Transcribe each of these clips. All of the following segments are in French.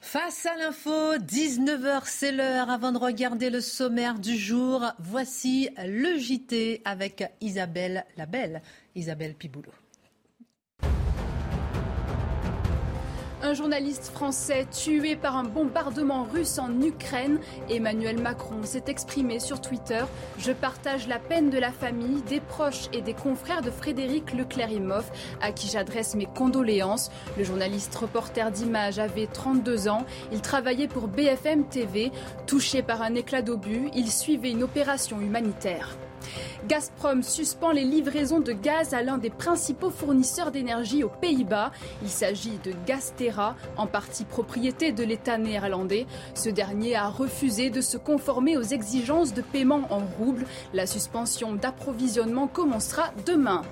Face à l'info, 19h, c'est l'heure. Avant de regarder le sommaire du jour, voici le JT avec Isabelle la Belle, Isabelle Piboulot. Un journaliste français tué par un bombardement russe en Ukraine. Emmanuel Macron s'est exprimé sur Twitter. Je partage la peine de la famille, des proches et des confrères de Frédéric Leclerc-Imhoff, à qui j'adresse mes condoléances. Le journaliste reporter d'images avait 32 ans. Il travaillait pour BFM TV. Touché par un éclat d'obus, il suivait une opération humanitaire. Gazprom suspend les livraisons de gaz à l'un des principaux fournisseurs d'énergie aux Pays-Bas. Il s'agit de Gaztera, en partie propriété de l'État néerlandais. Ce dernier a refusé de se conformer aux exigences de paiement en roubles. La suspension d'approvisionnement commencera demain.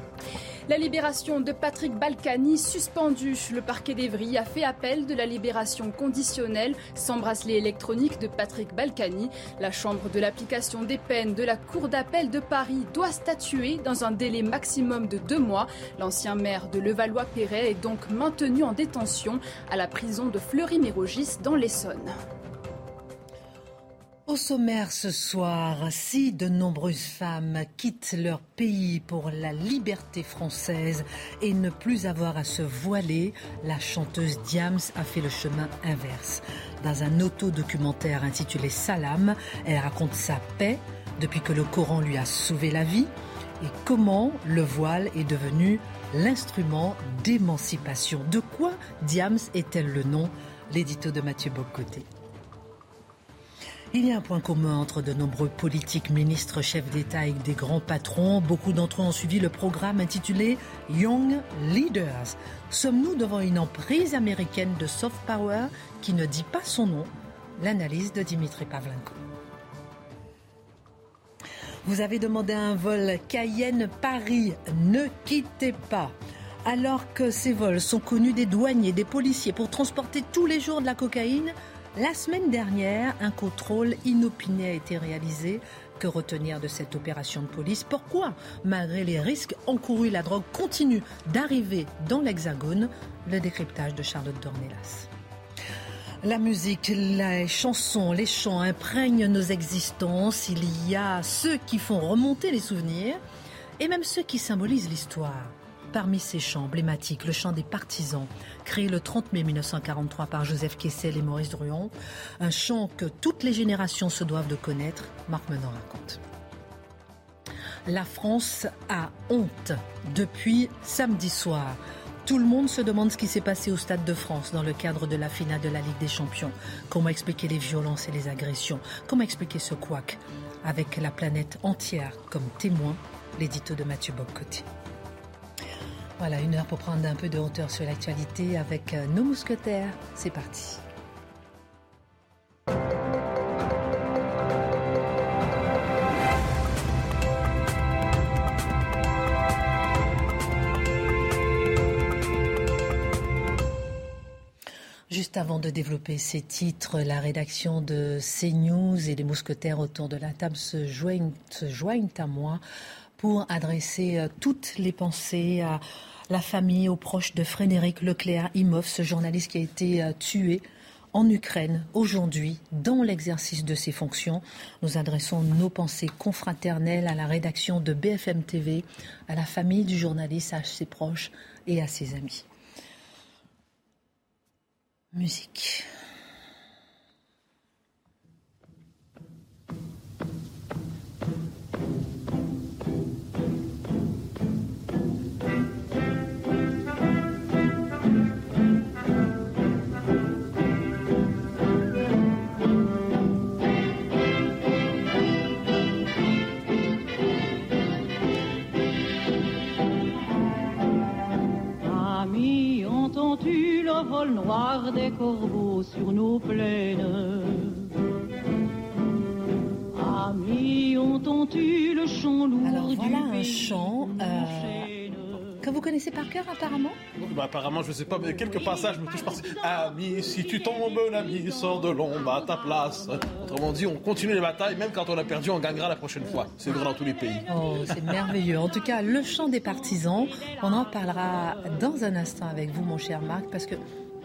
La libération de Patrick Balkany suspendue. Le parquet d'Evry a fait appel de la libération conditionnelle sans bracelet électronique de Patrick Balkany. La Chambre de l'application des peines de la Cour d'appel de Paris doit statuer dans un délai maximum de deux mois. L'ancien maire de Levallois-Perret est donc maintenu en détention à la prison de Fleury-Mérogis dans l'Essonne. Au sommaire ce soir, si de nombreuses femmes quittent leur pays pour la liberté française et ne plus avoir à se voiler, la chanteuse Diams a fait le chemin inverse. Dans un autodocumentaire intitulé Salam, elle raconte sa paix depuis que le Coran lui a sauvé la vie et comment le voile est devenu l'instrument d'émancipation. De quoi Diams est-elle le nom? L'édito de Mathieu Bocoté. Il y a un point commun entre de nombreux politiques, ministres, chefs d'État et des grands patrons. Beaucoup d'entre eux ont suivi le programme intitulé Young Leaders. Sommes-nous devant une emprise américaine de soft power qui ne dit pas son nom? L'analyse de Dimitri Pavlenko. Vous avez demandé un vol Cayenne-Paris. Ne quittez pas. Alors que ces vols sont connus des douaniers, des policiers pour transporter tous les jours de la cocaïne, la semaine dernière, un contrôle inopiné a été réalisé. Que retenir de cette opération de police? Pourquoi, malgré les risques encourus, la drogue continue d'arriver dans l'Hexagone? Le décryptage de Charlotte Dornelas. La musique, les chansons, les chants imprègnent nos existences. Il y a ceux qui font remonter les souvenirs et même ceux qui symbolisent l'histoire. Parmi ces chants emblématiques, le chant des partisans, créé le 30 mai 1943 par Joseph Kessel et Maurice Druon, un chant que toutes les générations se doivent de connaître, Marc Menon raconte. La France a honte depuis samedi soir. Tout le monde se demande ce qui s'est passé au Stade de France dans le cadre de la finale de la Ligue des Champions. Comment expliquer les violences et les agressions? Comment expliquer ce couac Avec la planète entière? Comme témoin, l'édito de Mathieu Bobcoté. Voilà, une heure pour prendre un peu de hauteur sur l'actualité avec euh, nos mousquetaires. C'est parti. Juste avant de développer ces titres, la rédaction de CNews et les mousquetaires autour de la table se joignent, se joignent à moi pour adresser euh, toutes les pensées à la famille, aux proches de Frédéric Leclerc Imhoff, ce journaliste qui a été euh, tué en Ukraine aujourd'hui dans l'exercice de ses fonctions. Nous adressons nos pensées confraternelles à la rédaction de BFM TV, à la famille du journaliste, à ses proches et à ses amis. Musique. Vol noir des corbeaux sur nos plaines. Amis, ont eu le chant lourd Alors voilà du un chant euh, que vous connaissez par cœur apparemment bah, apparemment, je sais pas, mais quelques passages me touchent par Ami, si tu tombes, l'ami, sors de l'ombre à ta place. Autrement dit, on continue les batailles, même quand on a perdu, on gagnera la prochaine fois. C'est vrai dans tous les pays. Oh, c'est merveilleux. En tout cas, le chant des partisans, on en parlera dans un instant avec vous, mon cher Marc, parce que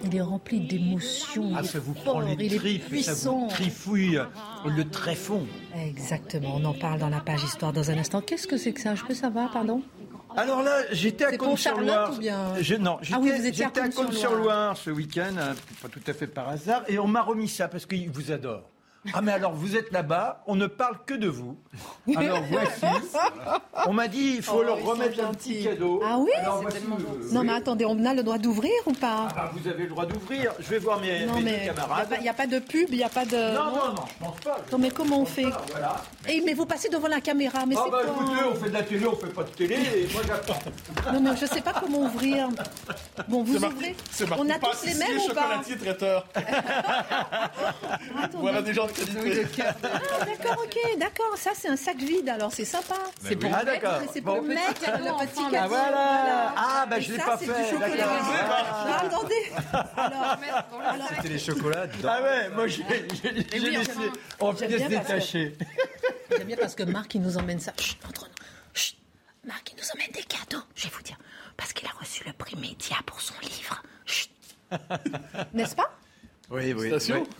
Il est rempli d'émotions. Ah, est ça vous fort, prend les il est tripes, ça puissant. vous trifouille le tréfonds. Exactement, on en parle dans la page histoire dans un instant. Qu'est-ce que c'est que ça? Je peux savoir, pardon? Alors là, j'étais à Je- Non, Ah j'étais oui, à. Cône-sur-Loire ce week-end, euh, pas tout à fait par hasard, et on m'a remis ça parce qu'il vous adore. Ah mais alors vous êtes là-bas, on ne parle que de vous. Alors voici. On m'a dit il faut Oh, leur remettre un petit cadeau. Ah oui Alors, voici, euh, Non oui. mais attendez, on a le droit d'ouvrir ou pas? Ah bah, vous avez le droit d'ouvrir. Je vais voir mes, Non mes mais deux il camarades. n'y a, pas de pub, il n'y a pas de... Non, non, non, je pense pas. Non, mais comment on fait? Voilà. Eh, Mais vous passez devant la caméra, mais Ah c'est bah quoi écoutez, on fait de la télé, on fait pas de télé, et moi j'attends. Non, non, je ne sais pas comment ouvrir. Bon, vous ouvrez marqué On a tous les mêmes ou pas? chocolatier, traiteur. Voilà des gens de. Ah, d'accord, ok, d'accord. Ça, c'est un sac vide, alors c'est sympa. C'est pour Ah d'accord. C'est Bon. pour le mettre, cadeau le petit cadeau. Ah voilà. Ah bah je l'ai pas c'est du fait. chocolat. D'accord. Ah, attendez. Alors, C'était les chocolats dedans. Ah ouais, moi j'ai j'ai- j'ai oui, laissé en pièces bien parce que- détachées. J'aime bien parce que Marc, il nous emmène ça. Chut, entre nous. Chut. Marc, il nous emmène des cadeaux. Je vais vous dire. Parce qu'il a reçu le prix Média pour son livre. Chut. N'est-ce pas? Oui, oui.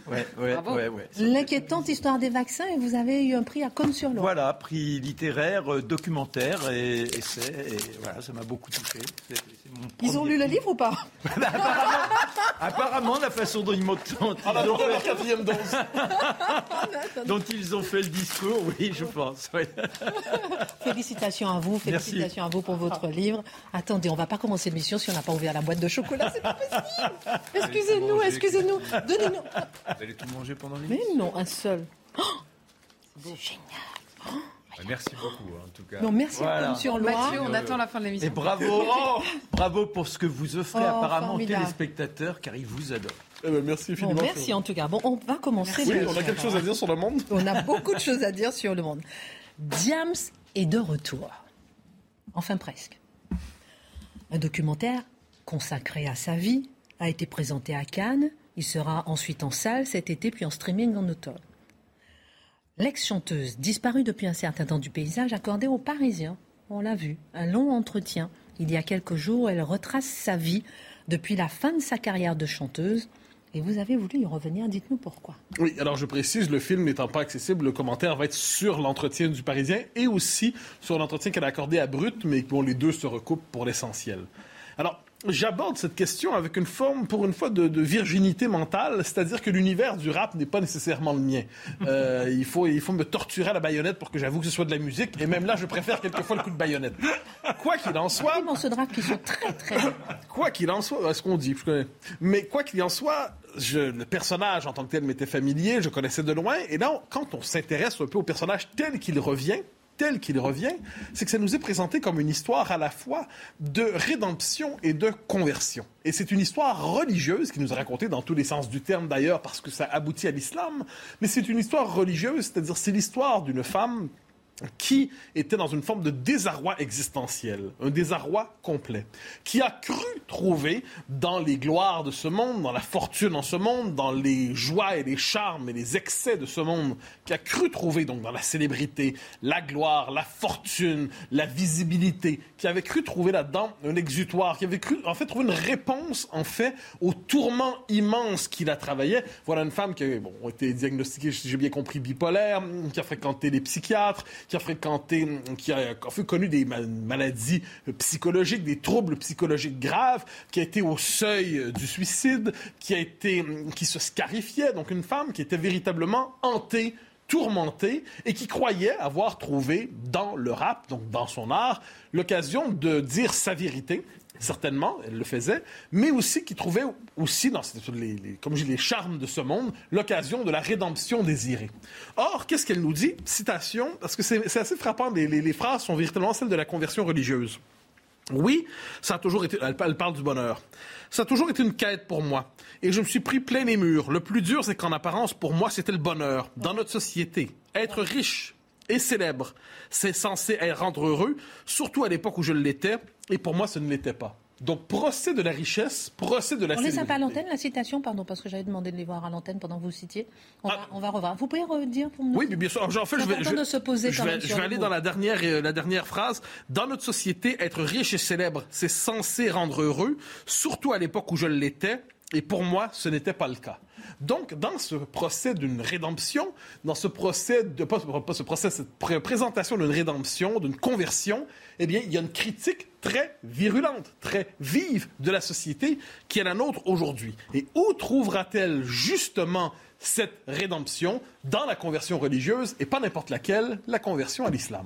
Ouais, ouais, ouais. L'inquiétante histoire des vaccins et vous avez eu un prix à Cône-sur-Loire. Voilà, prix littéraire, euh, documentaire et essai. Et voilà, ça m'a beaucoup touché. C'est- c'est mon Ils ont lu le livre ou pas Apparemment, la façon dont ils m'ont dont On a ils ont trouvé la quatrième dose. dont ils ont fait le discours, oui, je pense. oui. Félicitations à vous, Merci. félicitations à vous pour votre livre. Attendez, on va pas commencer l'émission si on n'a pas ouvert la boîte de chocolat, c'est pas possible. Excusez-nous, excusez-nous. Donnez-nous. Vous allez tout manger pendant l'émission Mais non, un seul. Oh, c'est génial. Bah, Merci beaucoup, hein, en tout cas. Non, merci Voilà. à sur Loire. Mathieu, on attend la fin de Et l'émission. bravo, bravo pour ce que vous offrez Oh, apparemment aux téléspectateurs, car ils vous adorent. Eh ben, merci Bon, infiniment. merci en tout cas. Bon, on va commencer. Oui, on a quelque chose à dire sur le monde. On a beaucoup de choses à dire sur le monde. Diams est de retour. Enfin presque. Un documentaire consacré à sa vie a été présenté à Cannes. Il sera ensuite en salle cet été, puis en streaming en automne. L'ex-chanteuse, disparue depuis un certain temps du paysage, accordé aux Parisiens, on l'a vu, un long entretien. Il y a quelques jours, elle retrace sa vie depuis la fin de sa carrière de chanteuse. Et vous avez voulu y revenir, dites-nous pourquoi. Oui, alors je précise, le film n'étant pas accessible, le commentaire va être sur l'entretien du Parisien et aussi sur l'entretien qu'elle a accordé à Brut, mais bon, les deux se recoupent pour l'essentiel. Alors, j'aborde cette question avec une forme, pour une fois, de, de virginité mentale, c'est-à-dire que l'univers du rap n'est pas nécessairement le mien. Euh, il, faut, il faut me torturer à la baïonnette pour que j'avoue que ce soit de la musique, et même là, je préfère quelquefois le coup de baïonnette. Quoi qu'il en soit, rap qui sont très très. Quoi qu'il en soit, ce qu'on dit, je connais. Mais quoi qu'il en soit, je, le personnage en tant que tel m'était familier, je connaissais de loin. Et là, on- quand on s'intéresse un peu au personnage tel qu'il revient, tel qu'il revient, c'est que ça nous est présenté comme une histoire à la fois de rédemption et de conversion. Et c'est une histoire religieuse qui nous est racontée dans tous les sens du terme d'ailleurs parce que ça aboutit à l'islam. Mais c'est une histoire religieuse, c'est-à-dire c'est l'histoire d'une femme qui était dans une forme de désarroi existentiel, un désarroi complet, qui a cru trouver dans les gloires de ce monde, dans la fortune en ce monde, dans les joies et les charmes et les excès de ce monde, qui a cru trouver donc dans la célébrité, la gloire, la fortune, la visibilité, qui avait cru trouver là-dedans un exutoire, qui avait cru en fait trouver une réponse en fait au tourment immense qui la travaillait. Voilà une femme qui a bon, été diagnostiquée, si j'ai bien compris, bipolaire, qui a fréquenté les psychiatres, qui a fréquenté, qui a, fait connu des ma- maladies psychologiques, des troubles psychologiques graves, qui a été au seuil du suicide, qui a été, qui se scarifiait. Donc une femme qui était véritablement hantée tourmentée et qui croyait avoir trouvé dans le rap, donc dans son art, l'occasion de dire sa vérité. Certainement, elle le faisait, mais aussi qui trouvait aussi dans les, comme je dis, les charmes de ce monde l'occasion de la rédemption désirée. Or, qu'est-ce qu'elle nous dit? Citation, parce que c'est assez frappant, les, les- les phrases sont véritablement celles de la conversion religieuse. Oui, ça a toujours été. Elle parle du bonheur. Ça a toujours été une quête pour moi. Et je me suis pris plein les murs. Le plus dur, c'est qu'en apparence, pour moi, c'était le bonheur. Dans notre société, être riche et célèbre, c'est censé rendre heureux, surtout à l'époque où je l'étais. Et pour moi, ce ne l'était pas. Donc, procès de la richesse, procès de la On a célébrité. pas à l'antenne, la citation, pardon, parce que j'avais demandé de les voir à l'antenne pendant que vous citiez. On, Ah. va, on va revoir. Vous pouvez redire pour nous Oui, bien sûr. En fait, je vais, je, de se poser je quand vais, même je vais aller mots. dans la dernière, euh, la dernière phrase. Dans notre société, être riche et célèbre, c'est censé rendre heureux, surtout à l'époque où je l'étais. Et pour moi, ce n'était pas le cas. Donc, dans ce procès d'une rédemption, dans ce procès, de, pas, pas ce procès, cette pré- présentation d'une rédemption, d'une conversion, eh bien, il y a une critique très virulente, très vive de la société qui est la nôtre aujourd'hui. Et où trouvera-t-elle justement cette rédemption dans la conversion religieuse et pas n'importe laquelle, la conversion à l'islam?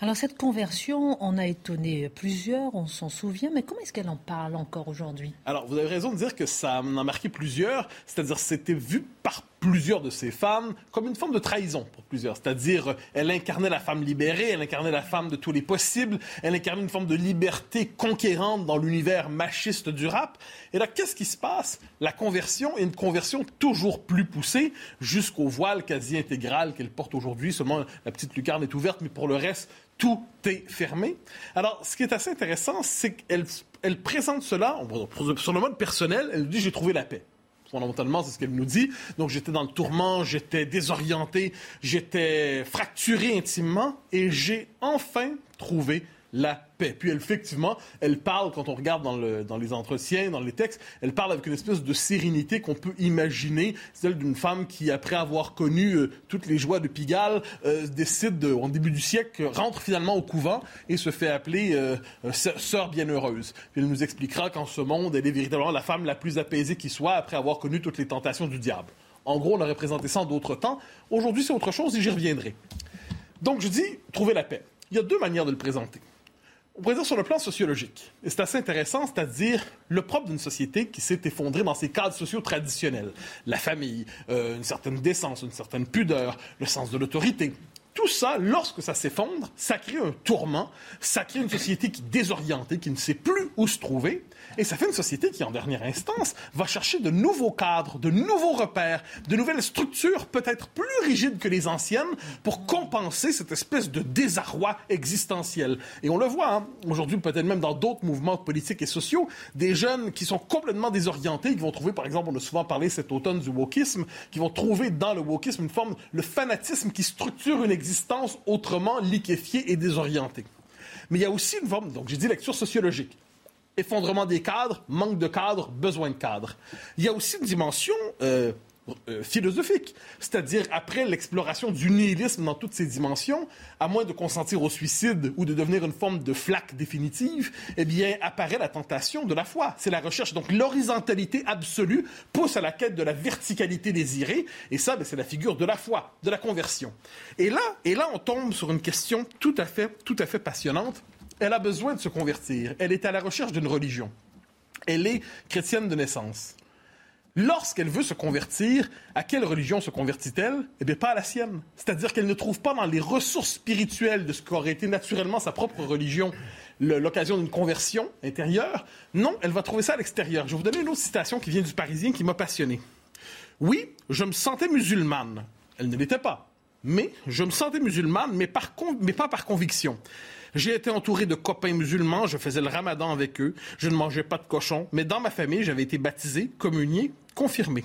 Alors cette conversion, on a étonné plusieurs, on s'en souvient, mais comment est-ce qu'elle en parle encore aujourd'hui? Alors, vous avez raison de dire que ça en a marqué plusieurs, c'est-à-dire c'était vu par plusieurs de ces femmes comme une forme de trahison pour plusieurs. C'est-à-dire, elle incarnait la femme libérée, elle incarnait la femme de tous les possibles, elle incarnait une forme de liberté conquérante dans l'univers machiste du rap. Et là, qu'est-ce qui se passe? La conversion est une conversion toujours plus poussée jusqu'au voile quasi intégral qu'elle porte aujourd'hui. Seulement, la petite lucarne est ouverte, mais pour le reste, tout est fermé. Alors, ce qui est assez intéressant, c'est qu'elle elle présente cela sur le mode personnel. Elle dit J'ai trouvé la paix. Fondamentalement, c'est ce qu'elle nous dit. Donc, j'étais dans le tourment, j'étais désorienté, j'étais fracturé intimement et j'ai enfin trouvé la paix. Puis, effectivement, elle parle, quand on regarde dans, le- dans les entretiens, dans les textes, elle parle avec une espèce de sérénité qu'on peut imaginer, celle d'une femme qui, après avoir connu euh, toutes les joies de Pigalle, euh, décide, de, en début du siècle, rentre finalement au couvent et se fait appeler euh, sœur bienheureuse. Elle nous expliquera qu'en ce monde, elle est véritablement la femme la plus apaisée qui soit après avoir connu toutes les tentations du diable. En gros, on aurait présenté ça en d'autres temps. Aujourd'hui, c'est autre chose et j'y reviendrai. Donc, je dis trouver la paix. Il y a deux manières de le présenter. On pourrait dire sur le plan sociologique. Et c'est assez intéressant, c'est-à-dire le propre d'une société qui s'est effondrée dans ses cadres sociaux traditionnels. La famille, euh, une certaine décence, une certaine pudeur, le sens de l'autorité. Tout ça, lorsque ça s'effondre, ça crée un tourment, ça crée une société qui est désorientée, qui ne sait plus où se trouver, et ça fait une société qui, en dernière instance, va chercher de nouveaux cadres, de nouveaux repères, de nouvelles structures peut-être plus rigides que les anciennes pour compenser cette espèce de désarroi existentiel. Et on le voit, hein, aujourd'hui, peut-être même dans d'autres mouvements politiques et sociaux, des jeunes qui sont complètement désorientés, qui vont trouver, par exemple, on a souvent parlé cet automne du wokisme, qui vont trouver dans le wokisme une forme, le fanatisme qui structure une existence autrement liquéfiée et désorientée. Mais il y a aussi une forme, donc j'ai dit lecture sociologique effondrement des cadres, manque de cadres, besoin de cadres. Il y a aussi une dimension euh, euh, philosophique, c'est-à-dire après l'exploration du nihilisme dans toutes ses dimensions, à moins de consentir au suicide ou de devenir une forme de flaque définitive, eh bien apparaît la tentation de la foi. C'est la recherche. Donc l'horizontalité absolue pousse à la quête de la verticalité désirée, et ça, ben, c'est la figure de la foi, de la conversion. Et là, et là, on tombe sur une question tout à fait, tout à fait passionnante elle a besoin de se convertir. Elle est à la recherche d'une religion. Elle est chrétienne de naissance. Lorsqu'elle veut se convertir, à quelle religion se convertit-elle? Eh bien, pas à la sienne. C'est-à-dire qu'elle ne trouve pas dans les ressources spirituelles de ce qu'aurait été naturellement sa propre religion l'occasion d'une conversion intérieure. Non, elle va trouver ça à l'extérieur. Je vais vous donner une autre citation qui vient du Parisien qui m'a passionné. Oui, je me sentais musulmane. Elle ne l'était pas. Mais je me sentais musulmane, mais, par con- mais pas par conviction. J'ai été entouré de copains musulmans, je faisais le ramadan avec eux, je ne mangeais pas de cochon, mais dans ma famille, j'avais été baptisé, communié, confirmé.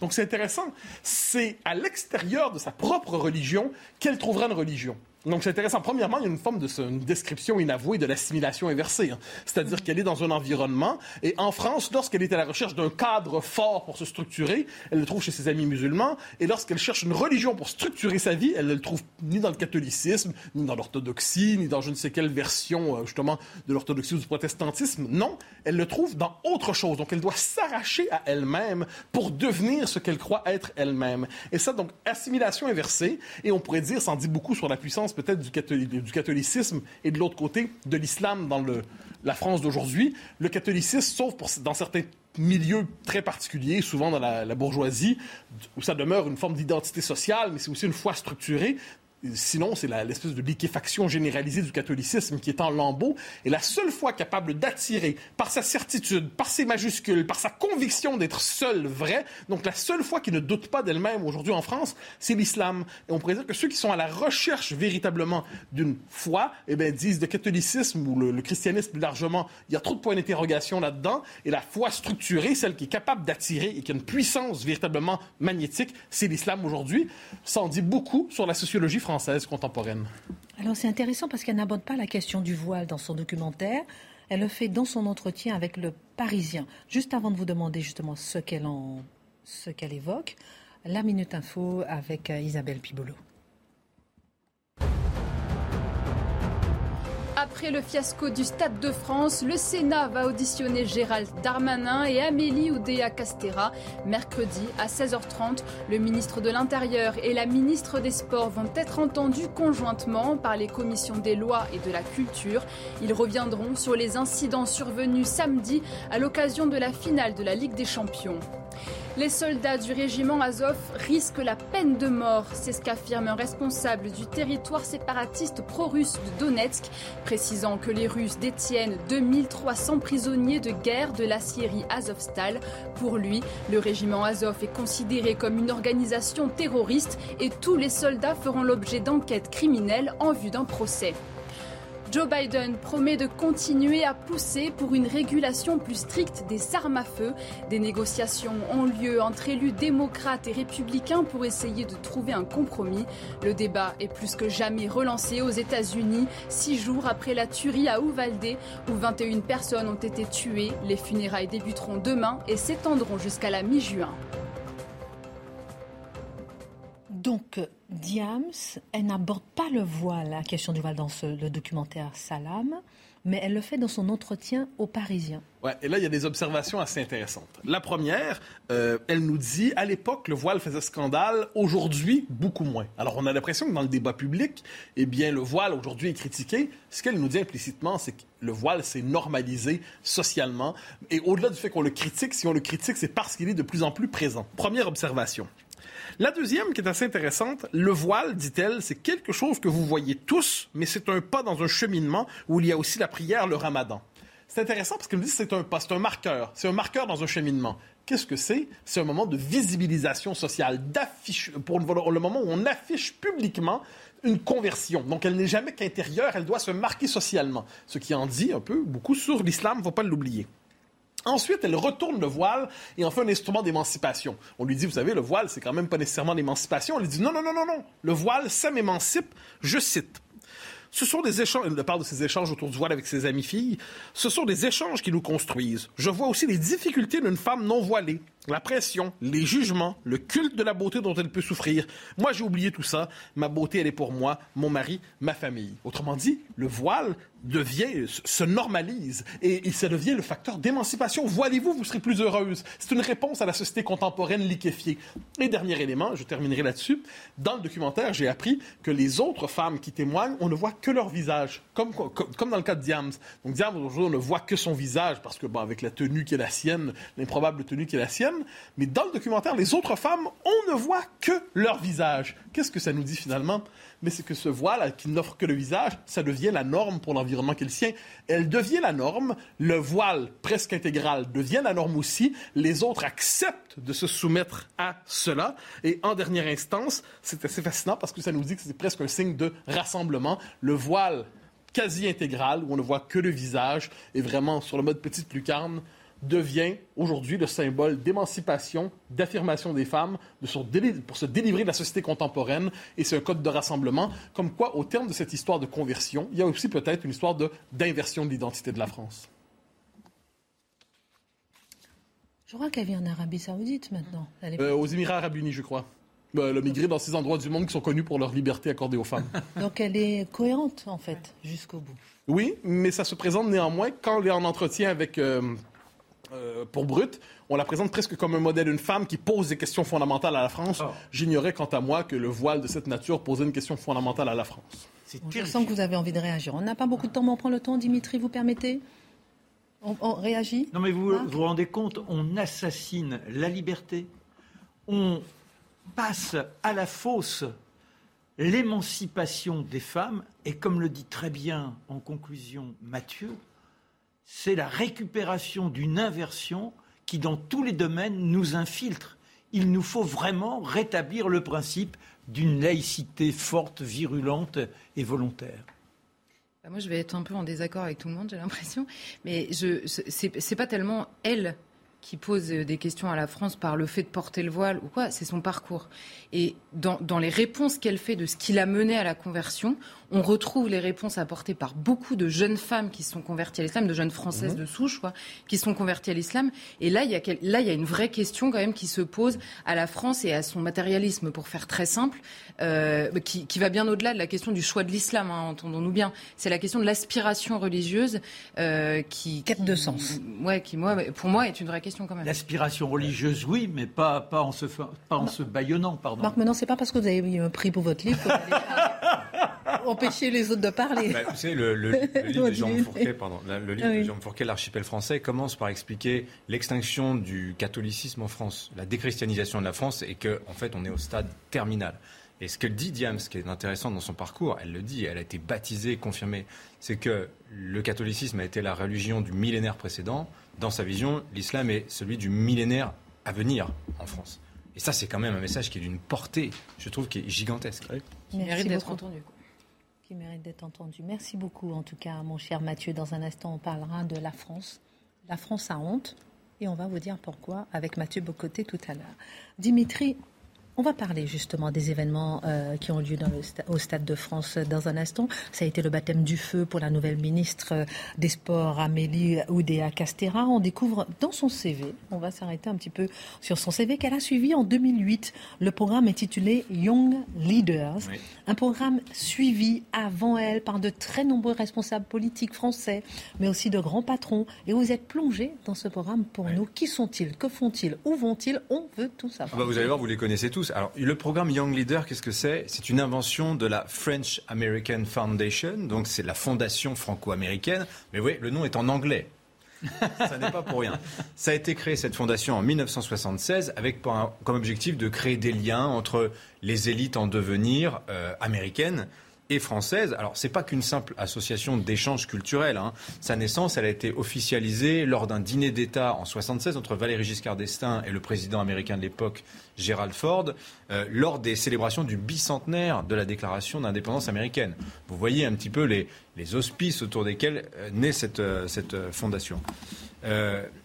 Donc c'est intéressant. C'est à l'extérieur de sa propre religion qu'elle trouvera une religion. Donc c'est intéressant. Premièrement, il y a une forme de une description inavouée de l'assimilation inversée. hein. C'est-à-dire qu'elle est dans un environnement et en France, lorsqu'elle est à la recherche d'un cadre fort pour se structurer, elle le trouve chez ses amis musulmans. Et lorsqu'elle cherche une religion pour structurer sa vie, elle ne le trouve ni dans le catholicisme, ni dans l'orthodoxie, ni dans je ne sais quelle version euh, justement de l'orthodoxie ou du protestantisme. Non, elle le trouve dans autre chose. Donc elle doit s'arracher à elle-même pour devenir ce qu'elle croit être elle-même. Et ça, donc, assimilation inversée. Et on pourrait dire, ça en dit beaucoup sur la puissance peut-être du, catholi- du catholicisme et de l'autre côté, de l'islam dans la France d'aujourd'hui. Le catholicisme, sauf dans certains milieux très particuliers, souvent dans la bourgeoisie, où ça demeure une forme d'identité sociale, mais c'est aussi une foi structurée. Sinon, c'est l'espèce de liquéfaction généralisée du catholicisme qui est en lambeaux. Et la seule foi capable d'attirer, par sa certitude, par ses majuscules, par sa conviction d'être seule vraie, donc la seule foi qui ne doute pas d'elle-même aujourd'hui en France, c'est l'islam. Et on pourrait dire que ceux qui sont à la recherche véritablement d'une foi, eh bien, disent le catholicisme ou le, le christianisme plus largement, il y a trop de points d'interrogation là-dedans. Et la foi structurée, celle qui est capable d'attirer et qui a une puissance véritablement magnétique, c'est l'islam aujourd'hui. Ça en dit beaucoup sur la sociologie française contemporaine. Alors c'est intéressant parce qu'elle n'aborde pas la question du voile dans son documentaire. Elle le fait dans son entretien avec le Parisien. Juste avant de vous demander justement ce qu'elle en, ce qu'elle évoque, la Minute Info avec euh, Isabelle Pibolo. Après le fiasco du Stade de France, le Sénat va auditionner Gérald Darmanin et Amélie Oudéa Castera. Mercredi à 16h30, le ministre de l'Intérieur et la ministre des Sports vont être entendus conjointement par les commissions des lois et de la culture. Ils reviendront sur les incidents survenus samedi à l'occasion de la finale de la Ligue des Champions. Les soldats du régiment Azov risquent la peine de mort, c'est ce qu'affirme un responsable du territoire séparatiste pro-russe de Donetsk, précisant que les Russes détiennent 2300 prisonniers de guerre de la Syrie Azovstal. Pour lui, le régiment Azov est considéré comme une organisation terroriste et tous les soldats feront l'objet d'enquêtes criminelles en vue d'un procès. Joe Biden promet de continuer à pousser pour une régulation plus stricte des armes à feu. Des négociations ont lieu entre élus démocrates et républicains pour essayer de trouver un compromis. Le débat est plus que jamais relancé aux États-Unis, six jours après la tuerie à Uvalde, où 21 personnes ont été tuées. Les funérailles débuteront demain et s'étendront jusqu'à la mi-juin. Donc, Diams, elle n'aborde pas le voile, la question du voile dans le documentaire Salam, mais elle le fait dans son entretien aux Parisiens. Ouais, et là, il y a des observations assez intéressantes. La première, euh, elle nous dit, à l'époque, le voile faisait scandale, aujourd'hui, beaucoup moins. Alors, on a l'impression que dans le débat public, eh bien, le voile, aujourd'hui, est critiqué. Ce qu'elle nous dit implicitement, c'est que le voile s'est normalisé socialement. Et au-delà du fait qu'on le critique, si on le critique, c'est parce qu'il est de plus en plus présent. Première observation. La deuxième, qui est assez intéressante, le voile, dit-elle, c'est quelque chose que vous voyez tous, mais c'est un pas dans un cheminement où il y a aussi la prière, le ramadan. C'est intéressant parce qu'elle me dit c'est un pas, c'est un marqueur. C'est un marqueur dans un cheminement. Qu'est-ce que c'est? C'est un moment de visibilisation sociale, d'affiche, pour le, moment où on affiche publiquement une conversion. Donc, elle n'est jamais qu'intérieure, elle doit se marquer socialement. Ce qui en dit un peu beaucoup sur l'islam, ne faut pas l'oublier. Ensuite, elle retourne le voile et en fait un instrument d'émancipation. On lui dit, vous savez, le voile, c'est quand même pas nécessairement l'émancipation. Elle lui dit, non, non, non, non, non. Le voile, ça m'émancipe. Je cite. Ce sont des échanges, elle parle de ces échanges autour du voile avec ses amies filles, ce sont des échanges qui nous construisent. Je vois aussi les difficultés d'une femme non voilée, la pression, les jugements, le culte de la beauté dont elle peut souffrir. Moi, j'ai oublié tout ça. Ma beauté, elle est pour moi, mon mari, ma famille. Autrement dit, le voile devient, se normalise et, et ça devient le facteur d'émancipation. Voilez-vous, vous serez plus heureuse. C'est une réponse à la société contemporaine liquéfiée. Et dernier élément, je terminerai là-dessus. Dans le documentaire, j'ai appris que les autres femmes qui témoignent, on ne voit que leur visage, comme, comme, comme dans le cas de Diams. Donc Diams, aujourd'hui, on ne voit que son visage parce que, bon, avec la tenue qui est la sienne, l'improbable tenue qui est la sienne, mais dans le documentaire, les autres femmes, on ne voit que leur visage. Qu'est-ce que ça nous dit finalement? Mais c'est que ce voile qui n'offre que le visage, ça devient la norme pour l'environnement qui est le sien. Elle devient la norme, le voile presque intégral devient la norme aussi. Les autres acceptent de se soumettre à cela. Et en dernière instance, c'est assez fascinant parce que ça nous dit que c'est presque un signe de rassemblement. Le voile quasi intégral, où on ne voit que le visage, et vraiment sur le mode petite lucarne, devient aujourd'hui le symbole d'émancipation, d'affirmation des femmes, de se pour se délivrer de la société contemporaine. Et c'est un code de rassemblement. Comme quoi, au terme de cette histoire de conversion, il y a aussi peut-être une histoire d'inversion de, l'identité de la France. Je crois qu'elle vient en Arabie Saoudite maintenant. Euh, aux Émirats arabes unis, je crois. Euh, elle a migré dans ces endroits du monde qui sont connus pour leur liberté accordée aux femmes. Donc elle est cohérente en fait jusqu'au bout. Oui, mais ça se présente néanmoins quand elle est en entretien avec. euh, euh, pour Brut, on la présente presque comme un modèle d'une femme qui pose des questions fondamentales à la France. Oh. J'ignorais quant à moi que le voile de cette nature posait une question fondamentale à la France. C'est Je sens que vous avez envie de réagir. On n'a pas beaucoup de temps, mais on prend le temps. Dimitri, vous permettez? On, on réagit? Non mais vous Marc vous rendez compte, on assassine la liberté, on passe à la fosse l'émancipation des femmes, et comme le dit très bien en conclusion Mathieu, c'est la récupération d'une inversion qui, dans tous les domaines, nous infiltre. Il nous faut vraiment rétablir le principe d'une laïcité forte, virulente et volontaire. Bah, Moi, je vais être un peu en désaccord avec tout le monde, j'ai l'impression. Mais je, c'est, pas tellement elle qui pose des questions à la France par le fait de porter le voile ou quoi, c'est son parcours. Et dans, dans les réponses qu'elle fait de ce qui l'a mené à la conversion, on retrouve les réponses apportées par beaucoup de jeunes femmes qui sont converties à l'islam, de jeunes françaises Mhm. de souche, quoi, qui sont converties à l'islam. Et là, il y a quel- là, il y a une vraie question quand même qui se pose à la France et à son matérialisme, pour faire très simple, euh, qui, qui va bien au-delà de la question du choix de l'islam, hein, entendons-nous bien. C'est la question de l'aspiration religieuse euh, qui Quête de sens. Ouais, qui moi, pour moi, est une vraie question quand même. L'aspiration religieuse, oui, mais pas, pas en se, pas en se bâillonnant, pardon. Marc, maintenant, c'est pas parce que vous avez eu un prix pour votre livre empêcher les autres de parler. Bah, vous savez, le, le- le livre de Jean. Fourquet, pardon, le livre Ah oui. de Jean Fourquet, l'archipel français, commence par expliquer l'extinction du catholicisme en France, la déchristianisation de la France, et que en fait, on est au stade terminal. Et ce que dit Diams, ce qui est intéressant dans son parcours, elle le dit, elle a été baptisée, confirmée, c'est que le catholicisme a été la religion du millénaire précédent. Dans sa vision, l'islam est celui du millénaire à venir en France. Et ça, c'est quand même un message qui est d'une portée, je trouve, qui est gigantesque. Qui Merci mérite d'être entendu. Qui mérite d'être entendu. Merci beaucoup, en tout cas, mon cher Mathieu. Dans un instant, on parlera de la France. La France a honte. Et on va vous dire pourquoi avec Mathieu Bocoté tout à l'heure. Dimitri, on va parler justement des événements euh, qui ont lieu dans le sta- au Stade de France euh, dans un instant. Ça a été le baptême du feu pour la nouvelle ministre euh, des Sports, Amélie Oudéa Castera. On découvre dans son CV, on va s'arrêter un petit peu sur son CV, qu'elle a suivi en 2008 le programme intitulé Young Leaders. Oui. Un programme suivi avant elle par de très nombreux responsables politiques français, mais aussi de grands patrons. Et vous êtes plongé dans ce programme pour Oui. nous. Qui sont-ils? Que font-ils? Où vont-ils? On veut tout Ah savoir. bah, vous allez voir, vous les connaissez tous. Alors, le programme Young Leader, qu'est-ce que c'est? C'est une invention de la French American Foundation, donc c'est la fondation franco-américaine. Mais oui, le nom est en anglais. Ça n'est pas pour rien. Ça a été créé, cette fondation, en 1976, avec comme objectif de créer des liens entre les élites en devenir euh, américaines et françaises. Alors, c'est pas qu'une simple association d'échanges culturels. hein. Sa naissance, elle a été officialisée lors d'un dîner d'État en 76 entre Valéry Giscard d'Estaing et le président américain de l'époque, Gerald Ford, euh, lors des célébrations du bicentenaire de la déclaration d'indépendance américaine. Vous voyez un petit peu les, les auspices autour desquels euh, naît cette, euh, cette fondation.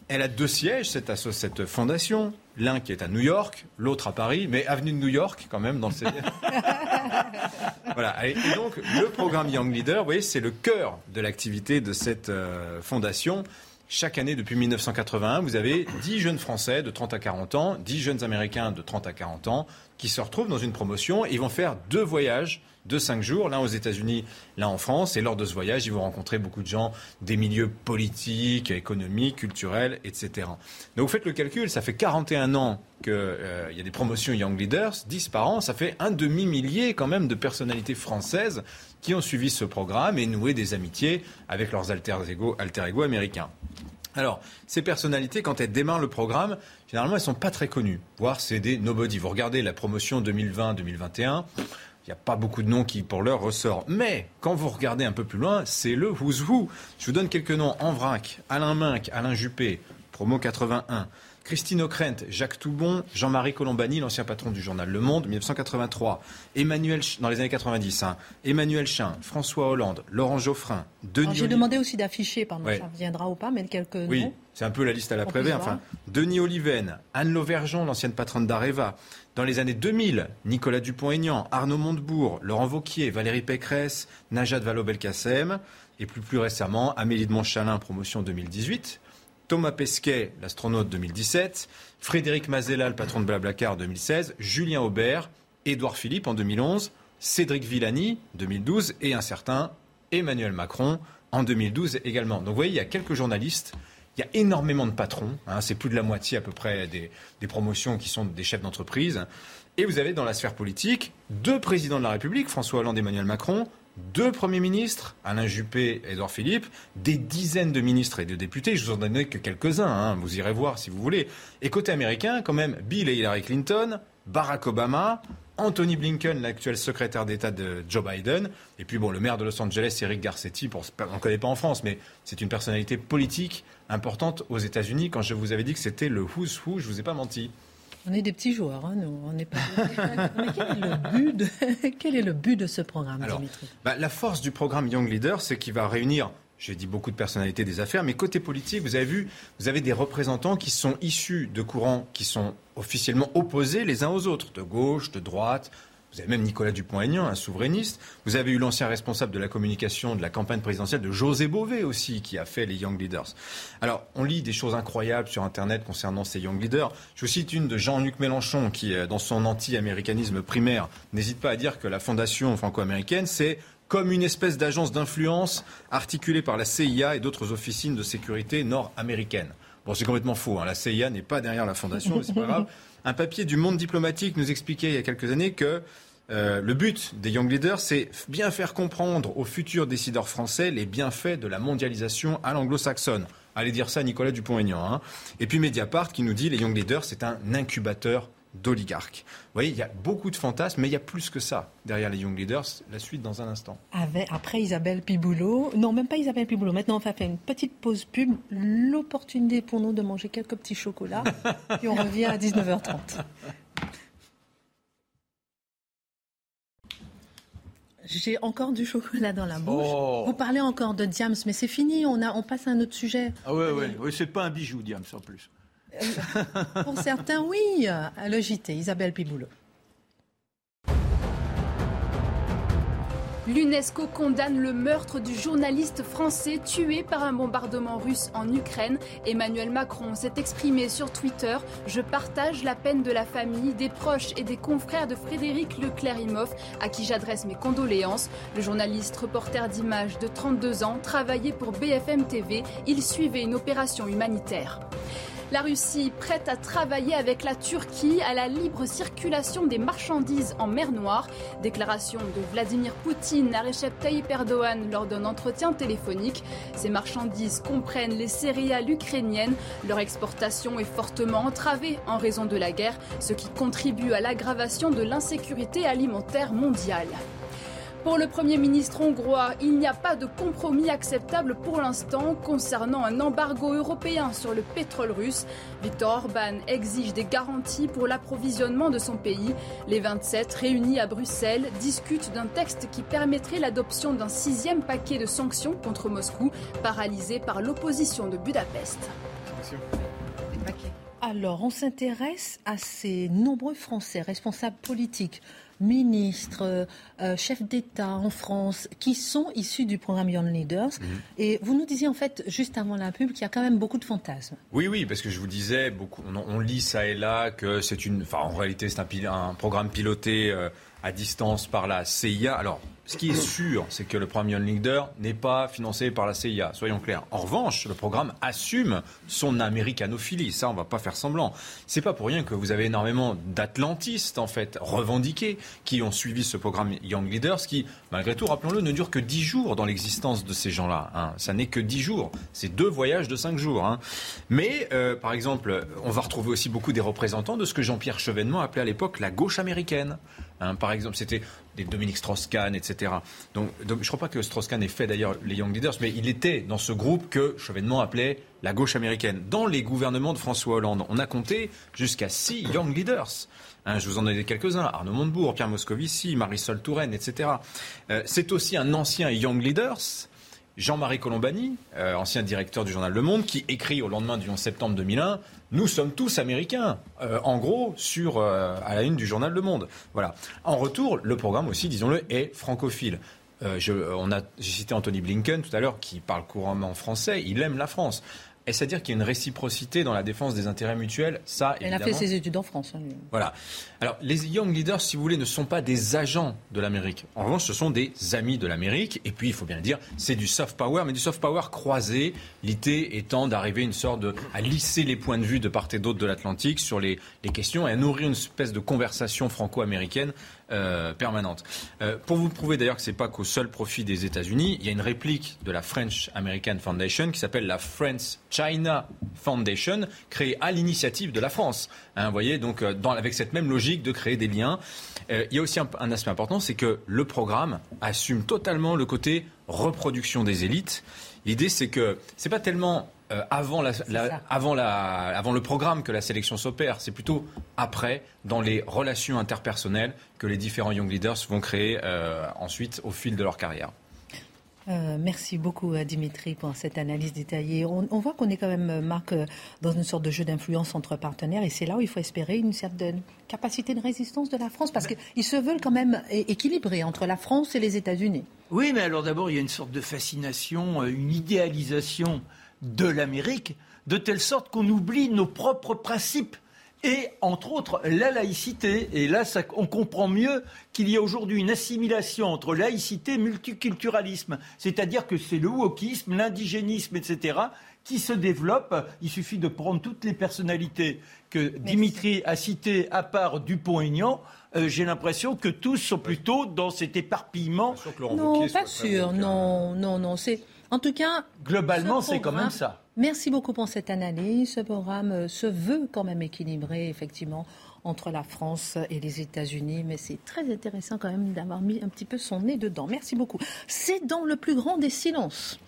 Elle a deux sièges, cette, cette fondation. L'un qui est à New York, l'autre à Paris, mais avenue de New York quand même dans le voilà. Et et donc le programme Young Leader, vous voyez, c'est le cœur de l'activité de cette euh, fondation. Chaque année, depuis 1981, vous avez 10 jeunes Français de 30 à 40 ans, 10 jeunes Américains de 30 à 40 ans, qui se retrouvent dans une promotion et ils vont faire deux voyages de 5 jours, l'un aux États-Unis, l'un en France. Et lors de ce voyage, ils vont rencontrer beaucoup de gens des milieux politiques, économiques, culturels, etc. Donc vous faites le calcul, ça fait 41 ans qu'il y a des promotions Young Leaders, 10 par an, ça fait un demi-millier quand même de personnalités françaises qui ont suivi ce programme et noué des amitiés avec leurs alter ego, alter ego américains. Alors, ces personnalités, quand elles démarrent le programme, généralement, elles sont pas très connues. Voire, c'est des nobody. Vous regardez la promotion 2020-2021, il n'y a pas beaucoup de noms qui, pour l'heure, ressortent. Mais, quand vous regardez un peu plus loin, c'est le who's who. Je vous donne quelques noms en vrac. Alain Minck, Alain Juppé, promo 81. Christine Ockrent, Jacques Toubon, Jean-Marie Colombani, l'ancien patron du journal Le Monde, 1983. Emmanuel, dans les années 90, hein. Emmanuel Chin, François Hollande, Laurent Geoffrin, Denis J'ai demandé aussi d'afficher, pardon, Ouais. ça reviendra ou pas, mais quelques oui, noms. c'est un peu la liste à la Prévert. savoir. Enfin, Denis Oliven, Anne Lauvergeon, l'ancienne patronne d'Areva. Dans les années 2000, Nicolas Dupont-Aignan, Arnaud Montebourg, Laurent Vauquier, Valérie Pécresse, Najat Vallaud-Belkacem. Et plus, plus récemment, Amélie de Montchalin, promotion 2018. Thomas Pesquet, l'astronaute 2017. Frédéric Mazella, le patron de Blablacar 2016. Julien Aubert, Édouard Philippe en 2011. Cédric Villani, 2012. Et un certain Emmanuel Macron en 2012 également. Donc vous voyez, il y a quelques journalistes, il y a énormément de patrons, hein, c'est plus de la moitié à peu près des, des promotions qui sont des chefs d'entreprise. Et vous avez dans la sphère politique deux présidents de la République, François Hollande et Emmanuel Macron, deux premiers ministres, Alain Juppé et Édouard Philippe, des dizaines de ministres et de députés, je vous en donne que quelques-uns, hein, vous irez voir si vous voulez. Et côté américain, quand même, Bill et Hillary Clinton, Barack Obama, Anthony Blinken, l'actuel secrétaire d'État de Joe Biden, et puis bon, le maire de Los Angeles, Eric Garcetti, pour, on ne connaît pas en France, mais c'est une personnalité politique importante aux États-Unis. Quand je vous avais dit que c'était le who's who, je vous ai pas menti. On est des petits joueurs, hein, nous. On n'est pas. Mais quel est le but de, quel est le but de ce programme, Alors, Dimitri? Bah, la force du programme Young Leader, c'est qu'il va réunir j'ai dit beaucoup de personnalités des affaires, mais côté politique, vous avez vu, vous avez des représentants qui sont issus de courants qui sont officiellement opposés les uns aux autres, de gauche, de droite. Vous avez même Nicolas Dupont-Aignan, un souverainiste. Vous avez eu l'ancien responsable de la communication de la campagne présidentielle de José Bové aussi, qui a fait les Young Leaders. Alors, on lit des choses incroyables sur Internet concernant ces Young Leaders. Je vous cite une de Jean-Luc Mélenchon, qui, euh, dans son anti-américanisme primaire, n'hésite pas à dire que la fondation franco-américaine, c'est comme une espèce d'agence d'influence articulée par la CIA et d'autres officines de sécurité nord-américaines. Bon, c'est complètement faux. Hein. La CIA n'est pas derrière la fondation, mais c'est pas grave. Un papier du Monde diplomatique nous expliquait il y a quelques années que euh, le but des Young Leaders, c'est bien faire comprendre aux futurs décideurs français les bienfaits de la mondialisation à l'anglo-saxonne. Allez dire ça à Nicolas Dupont-Aignan. Hein. Et puis Mediapart qui nous dit les Young Leaders, c'est un incubateur d'oligarques. Vous voyez, il y a beaucoup de fantasmes, mais il y a plus que ça derrière les Young Leaders. La suite dans un instant. après Isabelle Piboulot, non, même pas Isabelle Piboulot. Maintenant, on va faire une petite pause pub. L'opportunité pour nous de manger quelques petits chocolats. et on revient à 19h30. J'ai encore du chocolat dans la bouche. Oh. Vous parlez encore de Diams, mais c'est fini, on, a, on passe à un autre sujet. Ah ouais, ouais, ouais c'est pas un bijou, Diams, en plus. Pour certains, oui. Le JT, Isabelle Piboulot. L'UNESCO condamne le meurtre du journaliste français tué par un bombardement russe en Ukraine. Emmanuel Macron s'est exprimé sur Twitter Je partage la peine de la famille, des proches et des confrères de Frédéric Leclerc-Imhoff, à qui j'adresse mes condoléances. Le journaliste reporter d'images de 32 ans travaillait pour BFM TV. Il suivait une opération humanitaire. La Russie prête à travailler avec la Turquie à la libre circulation des marchandises en mer Noire. Déclaration de Vladimir Poutine à Recep Tayyip Erdogan lors d'un entretien téléphonique. Ces marchandises comprennent les céréales ukrainiennes. Leur exportation est fortement entravée en raison de la guerre, ce qui contribue à l'aggravation de l'insécurité alimentaire mondiale. Pour le Premier ministre hongrois, il n'y a pas de compromis acceptable pour l'instant concernant un embargo européen sur le pétrole russe. Viktor Orban exige des garanties pour l'approvisionnement de son pays. Les 27 réunis à Bruxelles discutent d'un texte qui permettrait l'adoption d'un sixième paquet de sanctions contre Moscou, paralysé par l'opposition de Budapest. Alors, on s'intéresse à ces nombreux Français responsables politiques ministres, euh, chefs d'État en France qui sont issus du programme Young Leaders. Mhm. Et vous nous disiez en fait, juste avant la pub, qu'il y a quand même beaucoup de fantasmes. Oui, oui, parce que je vous disais, beaucoup, on, lit ça et là que c'est une. Enfin, en réalité, c'est un, programme piloté euh, à distance par la CIA. Alors, ce qui est sûr, c'est que le Young Leader n'est pas financé par la CIA, soyons clairs. En revanche, le programme assume son américanophilie, ça on va pas faire semblant. C'est pas pour rien que vous avez énormément d'atlantistes en fait revendiqués qui ont suivi ce programme Young Leaders qui, malgré tout, rappelons-le, ne dure que dix jours dans l'existence de ces gens-là. Hein. Ça n'est que dix jours, c'est deux voyages de cinq jours. Hein. Mais euh, par exemple, on va retrouver aussi beaucoup des représentants de ce que Jean-Pierre Chevènement appelait à l'époque la gauche américaine. Hein, par exemple, c'était des Dominique Strauss-Kahn, etc. Donc, je ne crois pas que Strauss-Kahn ait fait d'ailleurs les Young Leaders, mais il était dans ce groupe que Chevènement appelait la gauche américaine. Dans les gouvernements de François Hollande, on a compté jusqu'à six Young Leaders. Hein, je vous en ai donné quelques-uns. Arnaud Montebourg, Pierre Moscovici, Marisol Touraine, etc. Euh, c'est aussi un ancien Young Leaders Jean-Marie Colombani, euh, ancien directeur du journal Le Monde, qui écrit au lendemain du 11 septembre 2001 Nous sommes tous américains, euh, en gros, sur, euh, à la une du journal Le Monde. Voilà. En retour, le programme aussi, disons-le, est francophile. J'ai cité Anthony Blinken tout à l'heure, qui parle couramment français, il aime la France. Est-ce à dire qu'il y a une réciprocité dans la défense des intérêts mutuels Ça, Elle a fait ses études en France. Hein, voilà. Alors, les Young Leaders, si vous voulez, ne sont pas des agents de l'Amérique. En revanche, ce sont des amis de l'Amérique. Et puis, il faut bien le dire, c'est du soft power, mais du soft power croisé. L'idée étant d'arriver une sorte de, à lisser les points de vue de part et d'autre de l'Atlantique sur les, les questions et à nourrir une espèce de conversation franco-américaine euh, permanente. Euh, pour vous prouver d'ailleurs que ce n'est pas qu'au seul profit des États-Unis, il y a une réplique de la French American Foundation qui s'appelle la France China Foundation, créée à l'initiative de la France. Hein, vous voyez, donc euh, avec cette même logique de créer des liens. il y a aussi un, un aspect important, c'est que le programme assume totalement le côté reproduction des élites. L'idée, c'est que c'est pas tellement euh, avant, la, avant, la, avant, le programme que la sélection s'opère. C'est plutôt après, dans les relations interpersonnelles, que les différents Young Leaders vont créer euh, ensuite au fil de leur carrière. Euh, merci beaucoup Dimitri pour cette analyse détaillée. On, voit qu'on est quand même, Marc, dans une sorte de jeu d'influence entre partenaires et c'est là où il faut espérer une certaine capacité de résistance de la France parce ben qu'ils se veulent quand même équilibrer entre la France et les États-Unis. Oui, mais alors d'abord, il y a une sorte de fascination, une idéalisation de l'Amérique, de telle sorte qu'on oublie nos propres principes et entre autres la laïcité. Et là, on comprend mieux qu'il y a aujourd'hui une assimilation entre laïcité et multiculturalisme. C'est-à-dire que c'est le wokisme, l'indigénisme, etc., qui se développe. Il suffit de prendre toutes les personnalités que Dimitri a citées à part Dupont-Aignan. Euh, j'ai l'impression que tous sont plutôt dans cet éparpillement. Non, pas sûr. Non, non, non. C'est en tout cas. Globalement, c'est quand même ça. Merci beaucoup pour cette analyse. Ce programme euh, se veut quand même équilibré, effectivement, entre la France et les États-Unis, mais c'est très intéressant quand même d'avoir mis un petit peu son nez dedans. Merci beaucoup. C'est dans le plus grand des silences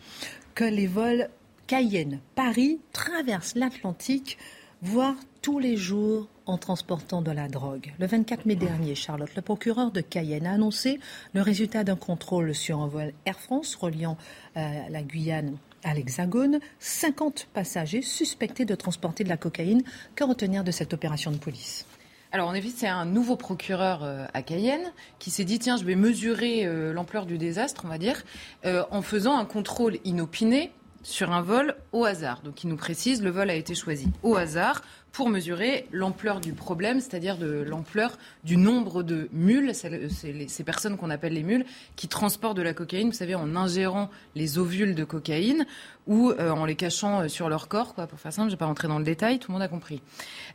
que les vols Cayenne, Paris traversent l'Atlantique, voire tous les jours en transportant de la drogue. Le 24 mai dernier, Charlotte, le procureur de Cayenne a annoncé le résultat d'un contrôle sur un vol Air France reliant euh, la Guyane à l'Hexagone, 50 passagers suspectés de transporter de la cocaïne. Que retenir de cette opération de police? Alors en effet, c'est un nouveau procureur euh, à Cayenne qui s'est dit tiens, je vais mesurer euh, l'ampleur du désastre, on va dire, en faisant un contrôle inopiné sur un vol au hasard. Donc il nous précise, le vol a été choisi au hasard pour mesurer l'ampleur du problème, c'est-à-dire de l'ampleur du nombre de mules, ces personnes qu'on appelle les mules, qui transportent de la cocaïne, vous savez, en ingérant les ovules de cocaïne ou euh, en les cachant euh, sur leur corps, quoi, pour faire simple, je ne vais pas rentrer dans le détail, tout le monde a compris.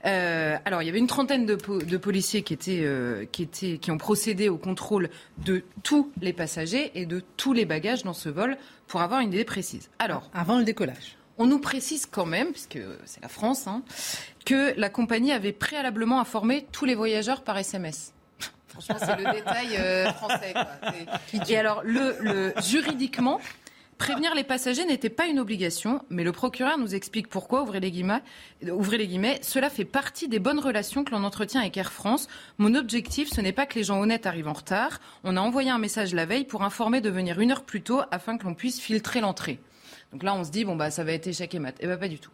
Euh, alors, il y avait une trentaine de, de policiers qui, étaient, qui, étaient, qui ont procédé au contrôle de tous les passagers et de tous les bagages dans ce vol pour avoir une idée précise. Alors, avant le décollage. On nous précise quand même, puisque c'est la France, hein, que la compagnie avait préalablement informé tous les voyageurs par SMS. Franchement, c'est le détail euh, français. Et alors, le, juridiquement, Prévenir les passagers n'était pas une obligation, mais le procureur nous explique pourquoi, ouvrez les guillemets, ouvrez les guillemets cela fait partie des bonnes relations que l'on entretient avec Air France. Mon objectif, ce n'est pas que les gens honnêtes arrivent en retard. On a envoyé un message la veille pour informer de venir une heure plus tôt afin que l'on puisse filtrer l'entrée. Donc là, on se dit, bon, bah, ça va être échec et mat. Eh bien, pas du tout.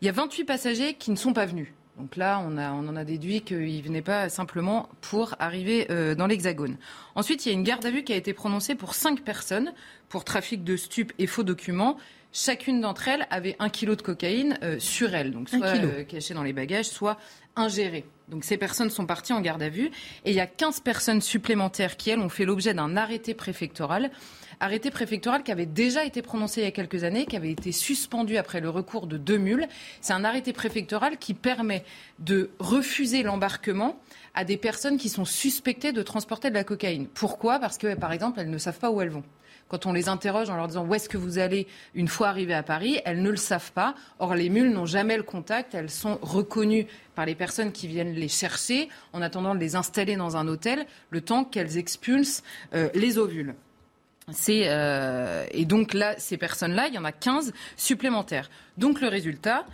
Il y a 28 passagers qui ne sont pas venus. Donc là, on, a, on en a déduit qu'ils ne venaient pas simplement pour arriver euh, dans l'Hexagone. Ensuite, il y a une garde à vue qui a été prononcée pour 5 personnes pour trafic de stupes et faux documents. Chacune d'entre elles avait un kilo de cocaïne euh, sur elle, donc soit euh, cachée dans les bagages, soit ingérée. Donc ces personnes sont parties en garde à vue. Et il y a 15 personnes supplémentaires qui, elles, ont fait l'objet d'un arrêté préfectoral arrêté préfectoral qui avait déjà été prononcé il y a quelques années, qui avait été suspendu après le recours de deux mules. C'est un arrêté préfectoral qui permet de refuser l'embarquement à des personnes qui sont suspectées de transporter de la cocaïne. Pourquoi? Parce que, par exemple, elles ne savent pas où elles vont quand on les interroge en leur disant où est-ce que vous allez une fois arrivées à Paris, elles ne le savent pas. Or, les mules n'ont jamais le contact. Elles sont reconnues par les personnes qui viennent les chercher en attendant de les installer dans un hôtel le temps qu'elles expulsent euh, les ovules. Euh, et donc là, ces personnes-là, il y en a 15 supplémentaires. Donc le résultat,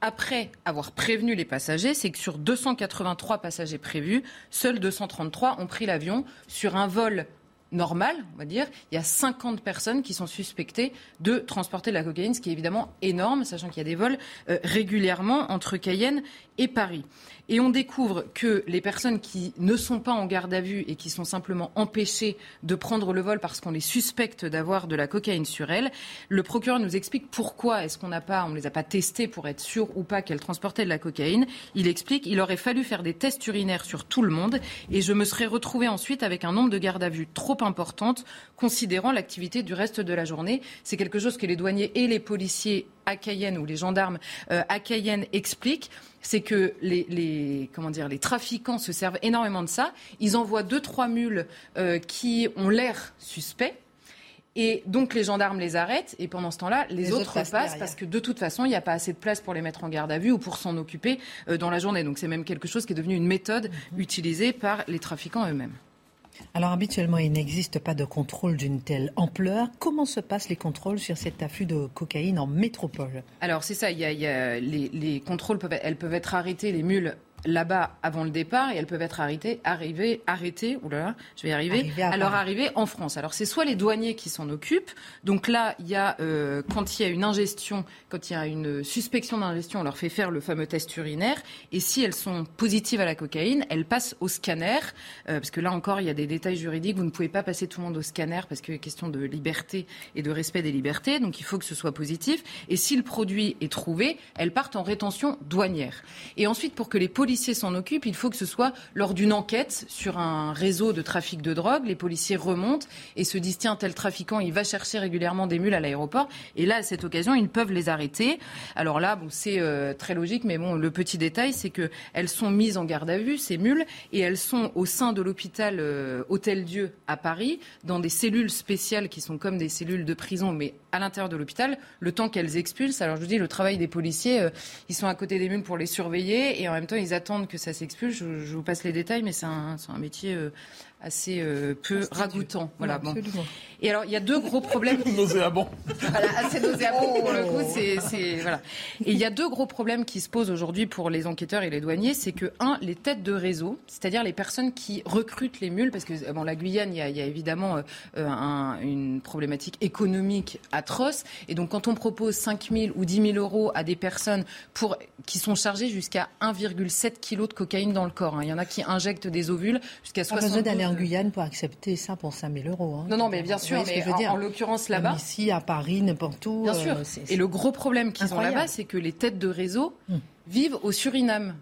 après avoir prévenu les passagers, c'est que sur 283 passagers prévus, seuls 233 ont pris l'avion sur un vol normal, on va dire, il y a 50 personnes qui sont suspectées de transporter de la cocaïne, ce qui est évidemment énorme, sachant qu'il y a des vols euh, régulièrement entre Cayenne et Paris. Et on découvre que les personnes qui ne sont pas en garde à vue et qui sont simplement empêchées de prendre le vol parce qu'on les suspecte d'avoir de la cocaïne sur elles, le procureur nous explique pourquoi est-ce qu'on n'a pas, on les a pas testées pour être sûr ou pas qu'elles transportaient de la cocaïne. Il explique il aurait fallu faire des tests urinaires sur tout le monde et je me serais retrouvé ensuite avec un nombre de gardes à vue trop importante considérant l'activité du reste de la journée. C'est quelque chose que les douaniers et les policiers à Cayenne ou les gendarmes euh, à Cayenne expliquent c'est que les, comment dire, les trafiquants se servent énormément de ça. Ils envoient deux, trois mules euh, qui ont l'air suspects. Et donc les gendarmes les arrêtent et pendant ce temps-là, les, autres, passent parce que de toute façon, il n'y a pas assez de place pour les mettre en garde à vue ou pour s'en occuper euh, dans la journée. Donc c'est même quelque chose qui est devenu une méthode mhm. utilisée par les trafiquants eux-mêmes. Alors habituellement, il n'existe pas de contrôle d'une telle ampleur. Comment se passent les contrôles sur cet afflux de cocaïne en métropole? Alors c'est ça, il les, contrôles peuvent être arrêtées, les mules là-bas avant le départ et elles peuvent être arrêtées, arrivées, arrêtées, oulala, je vais y arriver, à à leur arrivée en France. Alors c'est soit les douaniers qui s'en occupent, donc là il y a euh, quand il y a une ingestion, quand il y a une suspicion d'ingestion, on leur fait faire le fameux test urinaire. Et si elles sont positives à la cocaïne, elles passent au scanner. Euh, parce que là encore il y a des détails juridiques, vous ne pouvez pas passer tout le monde au scanner parce que question de liberté et de respect des libertés, donc il faut que ce soit positif. Et si le produit est trouvé, elles partent en rétention douanière. Et ensuite pour que les policiers s'en occupent, il faut que ce soit lors d'une enquête sur un réseau de trafic de drogue. Les policiers remontent et se disent tiens, tel trafiquant, il va chercher régulièrement des mules à l'aéroport. Et là, à cette occasion, ils peuvent les arrêter. Alors là, bon, c'est euh, très logique, mais bon, le petit détail, c'est que elles sont mises en garde à vue, ces mules, et elles sont au sein de l'hôpital euh, Hôtel Dieu à Paris, dans des cellules spéciales qui sont comme des cellules de prison, mais à l'intérieur de l'hôpital, le temps qu'elles expulsent. Alors je vous dis, le travail des policiers, euh, ils sont à côté des mules pour les surveiller, et en même temps, ils attendent que ça s'expulse. Je, vous passe les détails, mais c'est un, c'est un métier euh, assez euh, peu ragoûtant. Voilà, bon. Et alors, il y a deux gros problèmes. Nauséabond. Voilà, assez nauséabond pour le coup. C'est, c'est- voilà. Et il y a deux gros problèmes qui se posent aujourd'hui pour les enquêteurs et les douaniers. C'est que, un, les têtes de réseau, c'est-à-dire les personnes qui recrutent les mules, parce que bon, la Guyane, il y a, il y a évidemment euh, un- une problématique économique atroce. Et donc, quand on propose 5 000 ou 10 000 euros à des personnes pour, qui sont chargées jusqu'à 1,7 kg de cocaïne dans le corps, hein. il y en a qui injectent des ovules jusqu'à Pas 60 besoin d'aller en Guyane pour accepter ça pour 5 000 euros. hein. Non, non, mais bien sûr, mais que je veux en, dire en l'occurrence là-bas. Ici, à Paris, n'importe où. Bien euh, sûr. Et le gros problème qu'ils ont là-bas, c'est que les têtes de réseau vivent au Suriname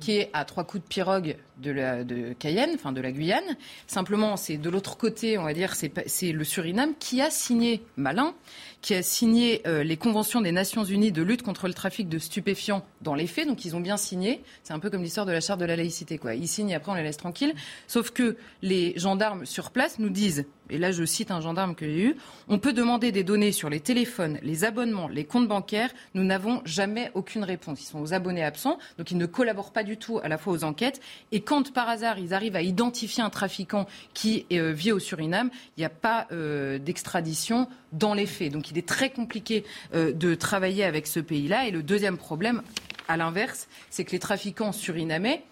qui est à trois coups de pirogue de, la, Cayenne, enfin de la Guyane. Simplement, c'est de l'autre côté, on va dire, c'est le Suriname qui a signé, malin, qui a signé euh, les conventions des Nations Unies de lutte contre le trafic de stupéfiants dans les faits. Donc ils ont bien signé. C'est un peu comme l'histoire de la charte de la laïcité. Ils signent et après on les laisse tranquilles. Sauf que les gendarmes sur place nous disent, et là je cite un gendarme que j'ai eu, on peut demander des données sur les téléphones, les abonnements, les comptes bancaires. Nous n'avons jamais aucune réponse. Ils sont aux abonnés absents, donc ils ne collaborent pas du tout à la fois aux enquêtes. Et quand par hasard ils arrivent à identifier un trafiquant qui euh, vit au Suriname, il n'y a pas euh, d'extradition dans les faits. Donc il est très compliqué euh, de travailler avec ce pays-là. Et le deuxième problème, à l'inverse, c'est que les trafiquants surinamais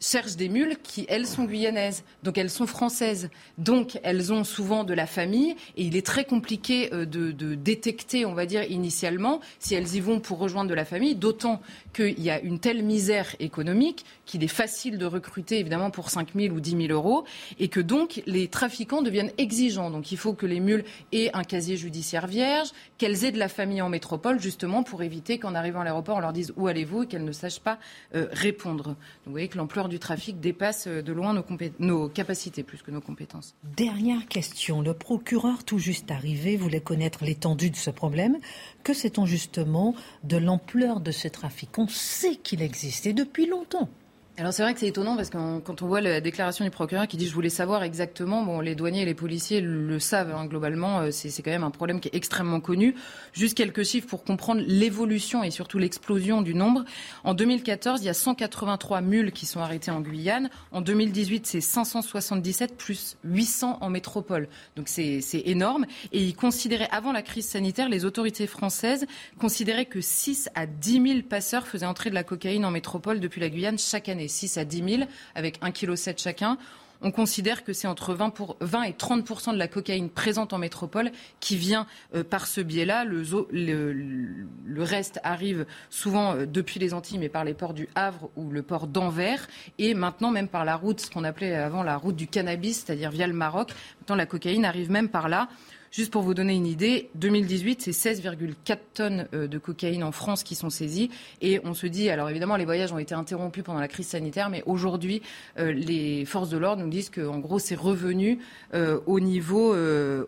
cherchent des mules qui, elles, sont guyanaises. Donc elles sont françaises. Donc elles ont souvent de la famille. Et il est très compliqué euh, de, détecter, on va dire, initialement, si elles y vont pour rejoindre de la famille. D'autant qu'il y a une telle misère économique qu'il est facile de recruter, évidemment, pour 5 000 ou 10 000 euros. Et que donc les trafiquants deviennent exigeants. Donc il faut que les mules aient un casier judiciaire vierge, qu'elles aient de la famille en métropole, justement, pour éviter qu'en arrivant à l'aéroport, on leur dise où allez-vous et qu'elles ne sachent pas euh, répondre. Vous voyez que l'ampleur du trafic dépasse euh, de loin nos, capacités plus que nos compétences. Dernière question. Le procureur tout juste arrivé voulait connaître l'étendue de ce problème. Que sait-on justement de l'ampleur de ce trafic? On sait qu'il existe depuis longtemps. Alors c'est vrai que c'est étonnant parce que quand on voit la déclaration du procureur qui dit je voulais savoir exactement, bon les douaniers et les policiers le savent hein, globalement, euh, c'est quand même un problème qui est extrêmement connu. Juste quelques chiffres pour comprendre l'évolution et surtout l'explosion du nombre. En 2014, il y a 183 mules qui sont arrêtées en Guyane. En 2018, c'est 577 plus 800 en métropole. Donc c'est c'est énorme. Et ils considéraient, avant la crise sanitaire, les autorités françaises considéraient que 6 à 10 000 passeurs faisaient entrer de la cocaïne en métropole depuis la Guyane chaque année. 6 à 10 000 avec 1,7 kg chacun. On considère que c'est entre 20, pour, 20 et 30 de la cocaïne présente en métropole qui vient euh, par ce biais-là. Le reste arrive souvent euh, depuis les Antilles, mais par les ports du Havre ou le port d'Anvers, et maintenant même par la route, ce qu'on appelait avant la route du cannabis, c'est-à-dire via le Maroc. Maintenant, la cocaïne arrive même par là. Juste pour vous donner une idée, 2018, c'est 16,4 tonnes euh, de cocaïne en France qui sont saisies. Et on se dit, alors évidemment, les voyages ont été interrompus pendant la crise sanitaire, mais aujourd'hui, euh, les forces de l'ordre nous disent qu'en gros, c'est revenu euh, au niveau,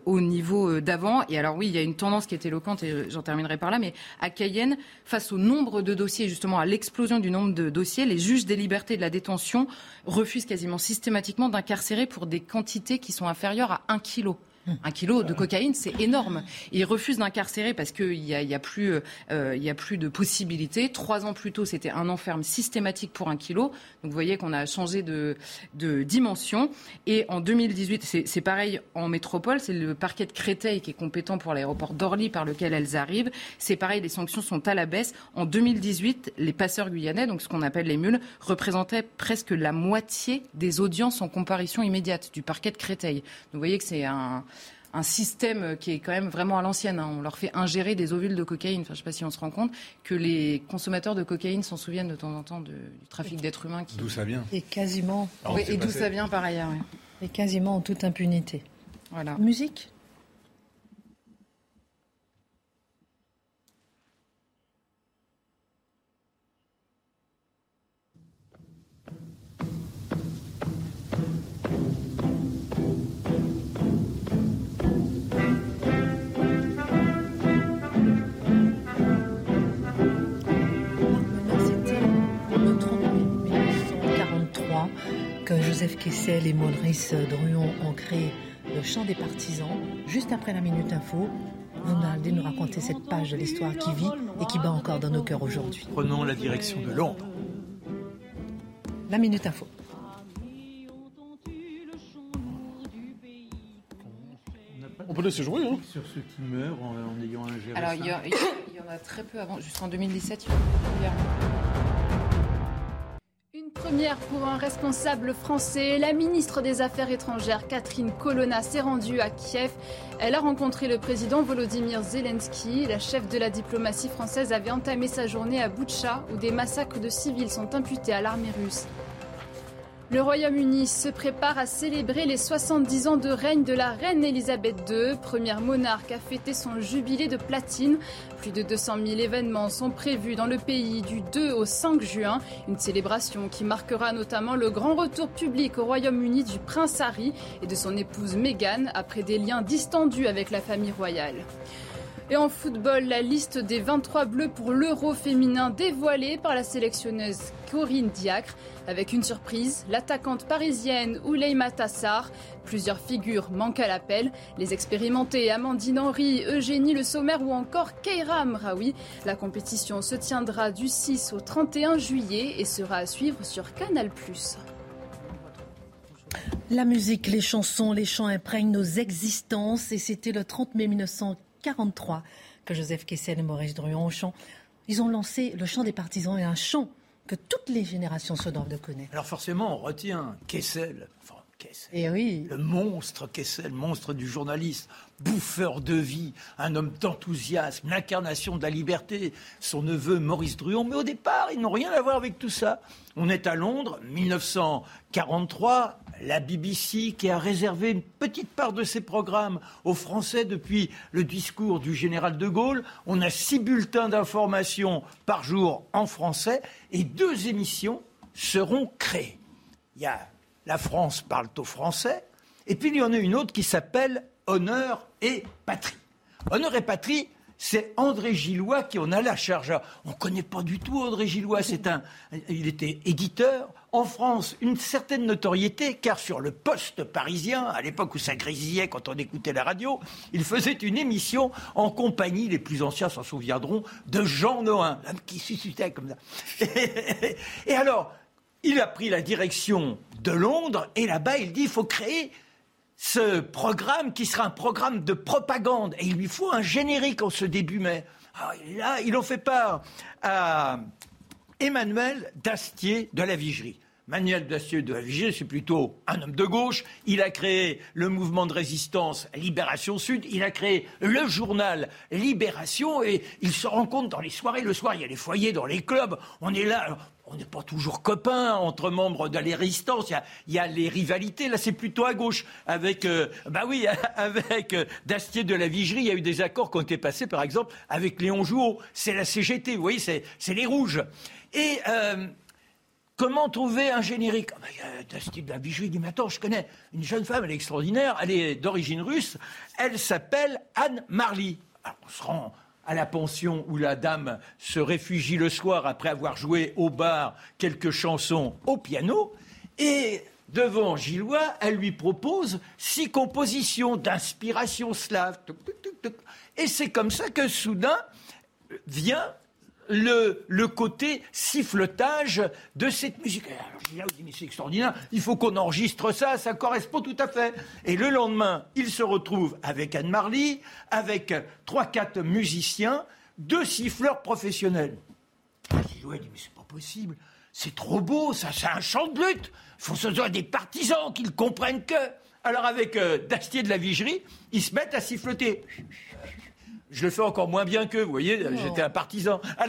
au niveau d'avant. Et alors oui, il y a une tendance qui est éloquente, et j'en terminerai par là, mais à Cayenne, face au nombre de dossiers, justement à l'explosion du nombre de dossiers, les juges des libertés et de la détention refusent quasiment systématiquement d'incarcérer pour des quantités qui sont inférieures à 1 kilo. Un kilo de cocaïne, c'est énorme. Il refuse d'incarcérer parce qu'il n'y a, y a, plus, euh, a plus de possibilités. Trois ans plus tôt, c'était un enferme systématique pour un kilo. Donc vous voyez qu'on a changé de, dimension. Et en 2018, c'est pareil en métropole, c'est le parquet de Créteil qui est compétent pour l'aéroport d'Orly par lequel elles arrivent. C'est pareil, les sanctions sont à la baisse. En 2018, les passeurs guyanais, donc ce qu'on appelle les mules, représentaient presque la moitié des audiences en comparution immédiate du parquet de Créteil. Vous voyez que c'est un un système qui est quand même vraiment à l'ancienne. Hein. On leur fait ingérer des ovules de cocaïne. Enfin, je ne sais pas si on se rend compte que les consommateurs de cocaïne s'en souviennent de temps en temps du trafic d'êtres humains. D'où ça vient Et quasiment. oui, et d'où ça vient par ailleurs. Et quasiment en toute impunité. Voilà. Musique? Joseph Kessel et Maurice Druon ont créé le chant des partisans. Juste après la Minute Info, vous allez nous raconter cette page de l'histoire qui vit et qui bat encore dans nos cœurs aujourd'hui. Prenons la direction de Londres. La Minute Info. On peut laisser jouer, hein Sur ceux qui meurent en, ayant un Alors, il y, en a très peu avant. Jusqu'en 2017, il y a première pour un responsable français. La ministre des Affaires étrangères, Catherine Colonna, s'est rendue à Kiev. Elle a rencontré le président Volodymyr Zelensky. La chef de la diplomatie française avait entamé sa journée à Boutcha, où des massacres de civils sont imputés à l'armée russe. Le Royaume-Uni se prépare à célébrer les 70 ans de règne de la reine Elisabeth II, première monarque à fêter son jubilé de platine. Plus de 200 000 événements sont prévus dans le pays du 2 au 5 juin, une célébration qui marquera notamment le grand retour public au Royaume-Uni du prince Harry et de son épouse Meghan après des liens distendus avec la famille royale. Et en football, la liste des 23 bleus pour l'Euro féminin dévoilée par la sélectionneuse Corinne Diacre. Avec une surprise, l'attaquante parisienne Ouleima Tassar. Plusieurs figures manquent à l'appel. Les expérimentés Amandine Henry, Eugénie Le Sommer ou encore Keira Amraoui. La compétition se tiendra du 6 au 31 juillet et sera à suivre sur Canal+. La musique, les chansons, les chants imprègnent nos existences et c'était le 30 mai 1940 43 que Joseph Kessel et Maurice Druon chant. Ils ont lancé le chant des partisans et un chant que toutes les générations se doivent de connaître. Alors forcément, on retient Kessel, enfin Kessel, et eh oui. le monstre Kessel, monstre du journaliste, bouffeur de vie, un homme d'enthousiasme, l'incarnation de la liberté, son neveu Maurice Druon. Mais au départ, ils n'ont rien à voir avec tout ça. On est à Londres, 1943, la BBC qui a réservé une petite part de ses programmes aux Français depuis le discours du général de Gaulle. On a six bulletins d'information par jour en français et deux émissions seront créées. Il y a La France parle au français et puis il y en a une autre qui s'appelle Honneur et Patrie. Honneur et Patrie, c'est André Gillois qui en a la charge. On ne connaît pas du tout André Gillois. C'est un, il était éditeur. En France, une certaine notoriété, car sur le poste parisien, à l'époque où ça grésillait quand on écoutait la radio, il faisait une émission en compagnie, les plus anciens s'en souviendront, de Jean Noin, l'homme qui suscitait comme ça. Et alors, il a pris la direction de Londres, et là-bas, il dit, il faut créer ce programme qui sera un programme de propagande. Et il lui faut un générique en ce début mai. Alors, ah, là, ils ont fait part à Emmanuel Dastier de la Vigerie. Manuel Dastier de la Vigerie, c'est plutôt un homme de gauche. Il a créé le mouvement de résistance Libération Sud. Il a créé le journal Libération. Et il se rend compte dans les soirées. Le soir, il y a les foyers dans les clubs. On est là on n'est pas toujours copains entre membres de la résistance. Il y a, les rivalités. Là, c'est plutôt à gauche. Avec, euh, bah oui, avec euh, Dastier de la Vigerie, il y a eu des accords qui ont été passés, par exemple, avec Léon Jouot. C'est la CGT. Vous voyez, c'est, les rouges. Et euh, comment trouver un générique? Ah, bah, Dastier de la Vigerie dit, mais attends, je connais une jeune femme, elle est extraordinaire, elle est d'origine russe, elle s'appelle Anne Marly. Alors, on se rend à la pension où la dame se réfugie le soir après avoir joué au bar quelques chansons au piano. Et devant Gillois, elle lui propose six compositions d'inspiration slave. Et c'est comme ça que soudain vient le, côté siffletage de cette musique. Alors, je dis, c'est extraordinaire, il faut qu'on enregistre ça, ça correspond tout à fait. Et le lendemain, il se retrouve avec Anne Marly, avec trois, quatre musiciens, deux siffleurs professionnels. Gillois dit, mais c'est pas possible, c'est trop beau, ça, c'est un chant de lutte. Il faut que ce soit des partisans qui ne comprennent que. Alors avec euh, Dastier de la Vigerie, ils se mettent à siffloter. Je le fais encore moins bien qu'eux, vous voyez, j'étais un partisan.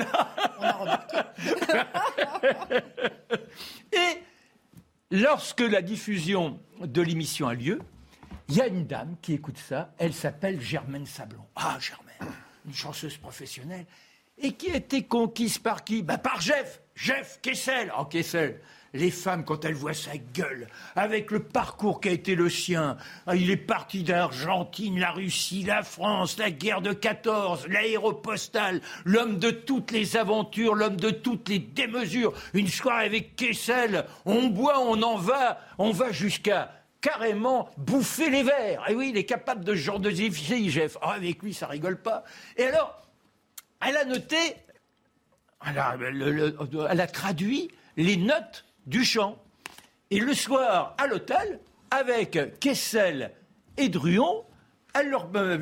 Et lorsque la diffusion de l'émission a lieu, il y a une dame qui écoute ça, elle s'appelle Germaine Sablon. Ah, Germaine, une chanceuse professionnelle. Et qui a été conquise par qui? Bah, Par Jeff, Jeff Kessel. Oh, Kessel, les femmes, quand elles voient sa gueule, avec le parcours qui a été le sien, ah, il est parti d'Argentine, la Russie, la France, la guerre de 14, l'aéropostale, l'homme de toutes les aventures, l'homme de toutes les démesures. Une soirée avec Kessel, on boit, on en va, on va jusqu'à carrément bouffer les verres. Et oui, il est capable de ce genre de Jeff. Ah, avec lui, ça rigole pas. Et alors, elle a noté, elle a traduit les notes du chant. Et le soir, à l'hôtel, avec Kessel et Druon, elle leur met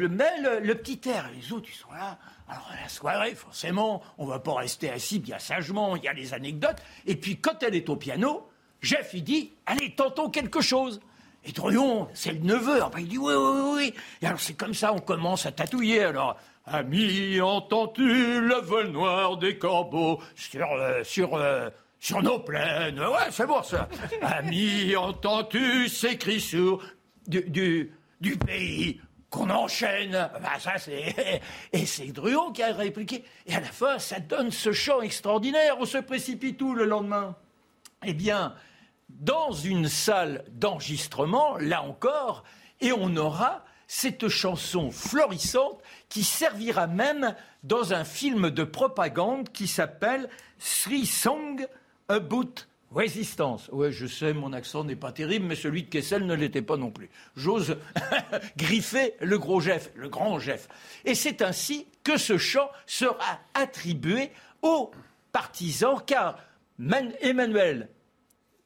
le, petit air. Les autres, ils sont là. Alors, à la soirée, forcément, on ne va pas rester assis bien sagement, il y a les anecdotes. Et puis, quand elle est au piano, Jeff, il dit Allez, tentons quelque chose. Et Druon, c'est le neveu. il dit Oui, oui, oui. Et alors, c'est comme ça, on commence à tatouiller. Alors, Ami, entends-tu le vol noir des corbeaux sur, euh, sur euh, sur nos plaines. Ouais, c'est bon ça. Ami, entends-tu ces cris sourds du, du, pays qu'on enchaîne? Bah, ça c'est et c'est Druon qui a répliqué et à la fin ça donne ce chant extraordinaire on se précipite tout le lendemain? Eh bien dans une salle d'enregistrement là encore et on aura cette chanson florissante qui servira même dans un film de propagande qui s'appelle Sri Song About Résistance. Ouais, je sais, mon accent n'est pas terrible, mais celui de Kessel ne l'était pas non plus. J'ose griffer le gros Jeff, le grand Jeff. Et c'est ainsi que ce chant sera attribué aux partisans, car Emmanuel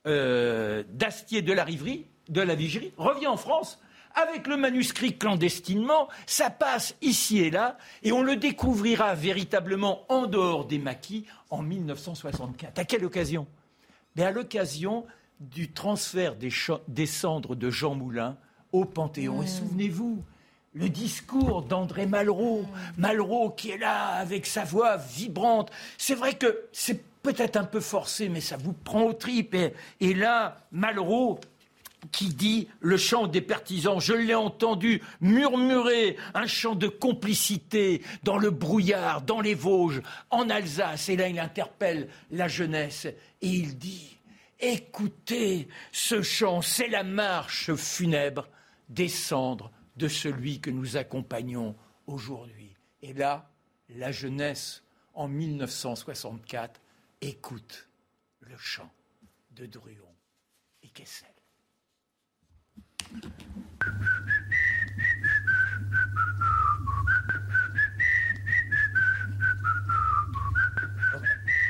euh, Dastier de la Riverie, de la Vigerie, revient en France avec le manuscrit clandestinement, ça passe ici et là, et on le découvrira véritablement en dehors des maquis en 1964. À quelle occasion? Mais À l'occasion du transfert des, cendres de Jean Moulin au Panthéon. Et souvenez-vous, le discours d'André Malraux, Malraux qui est là avec sa voix vibrante. C'est vrai que c'est peut-être un peu forcé, mais ça vous prend aux tripes. Et, et là, Malraux, qui dit le chant des partisans. Je l'ai entendu murmurer un chant de complicité dans le brouillard, dans les Vosges, en Alsace. Et là, il interpelle la jeunesse et il dit Écoutez, ce chant, c'est la marche funèbre des cendres de celui que nous accompagnons aujourd'hui. Et là, la jeunesse, en 1964, écoute le chant de Druon et Kessel.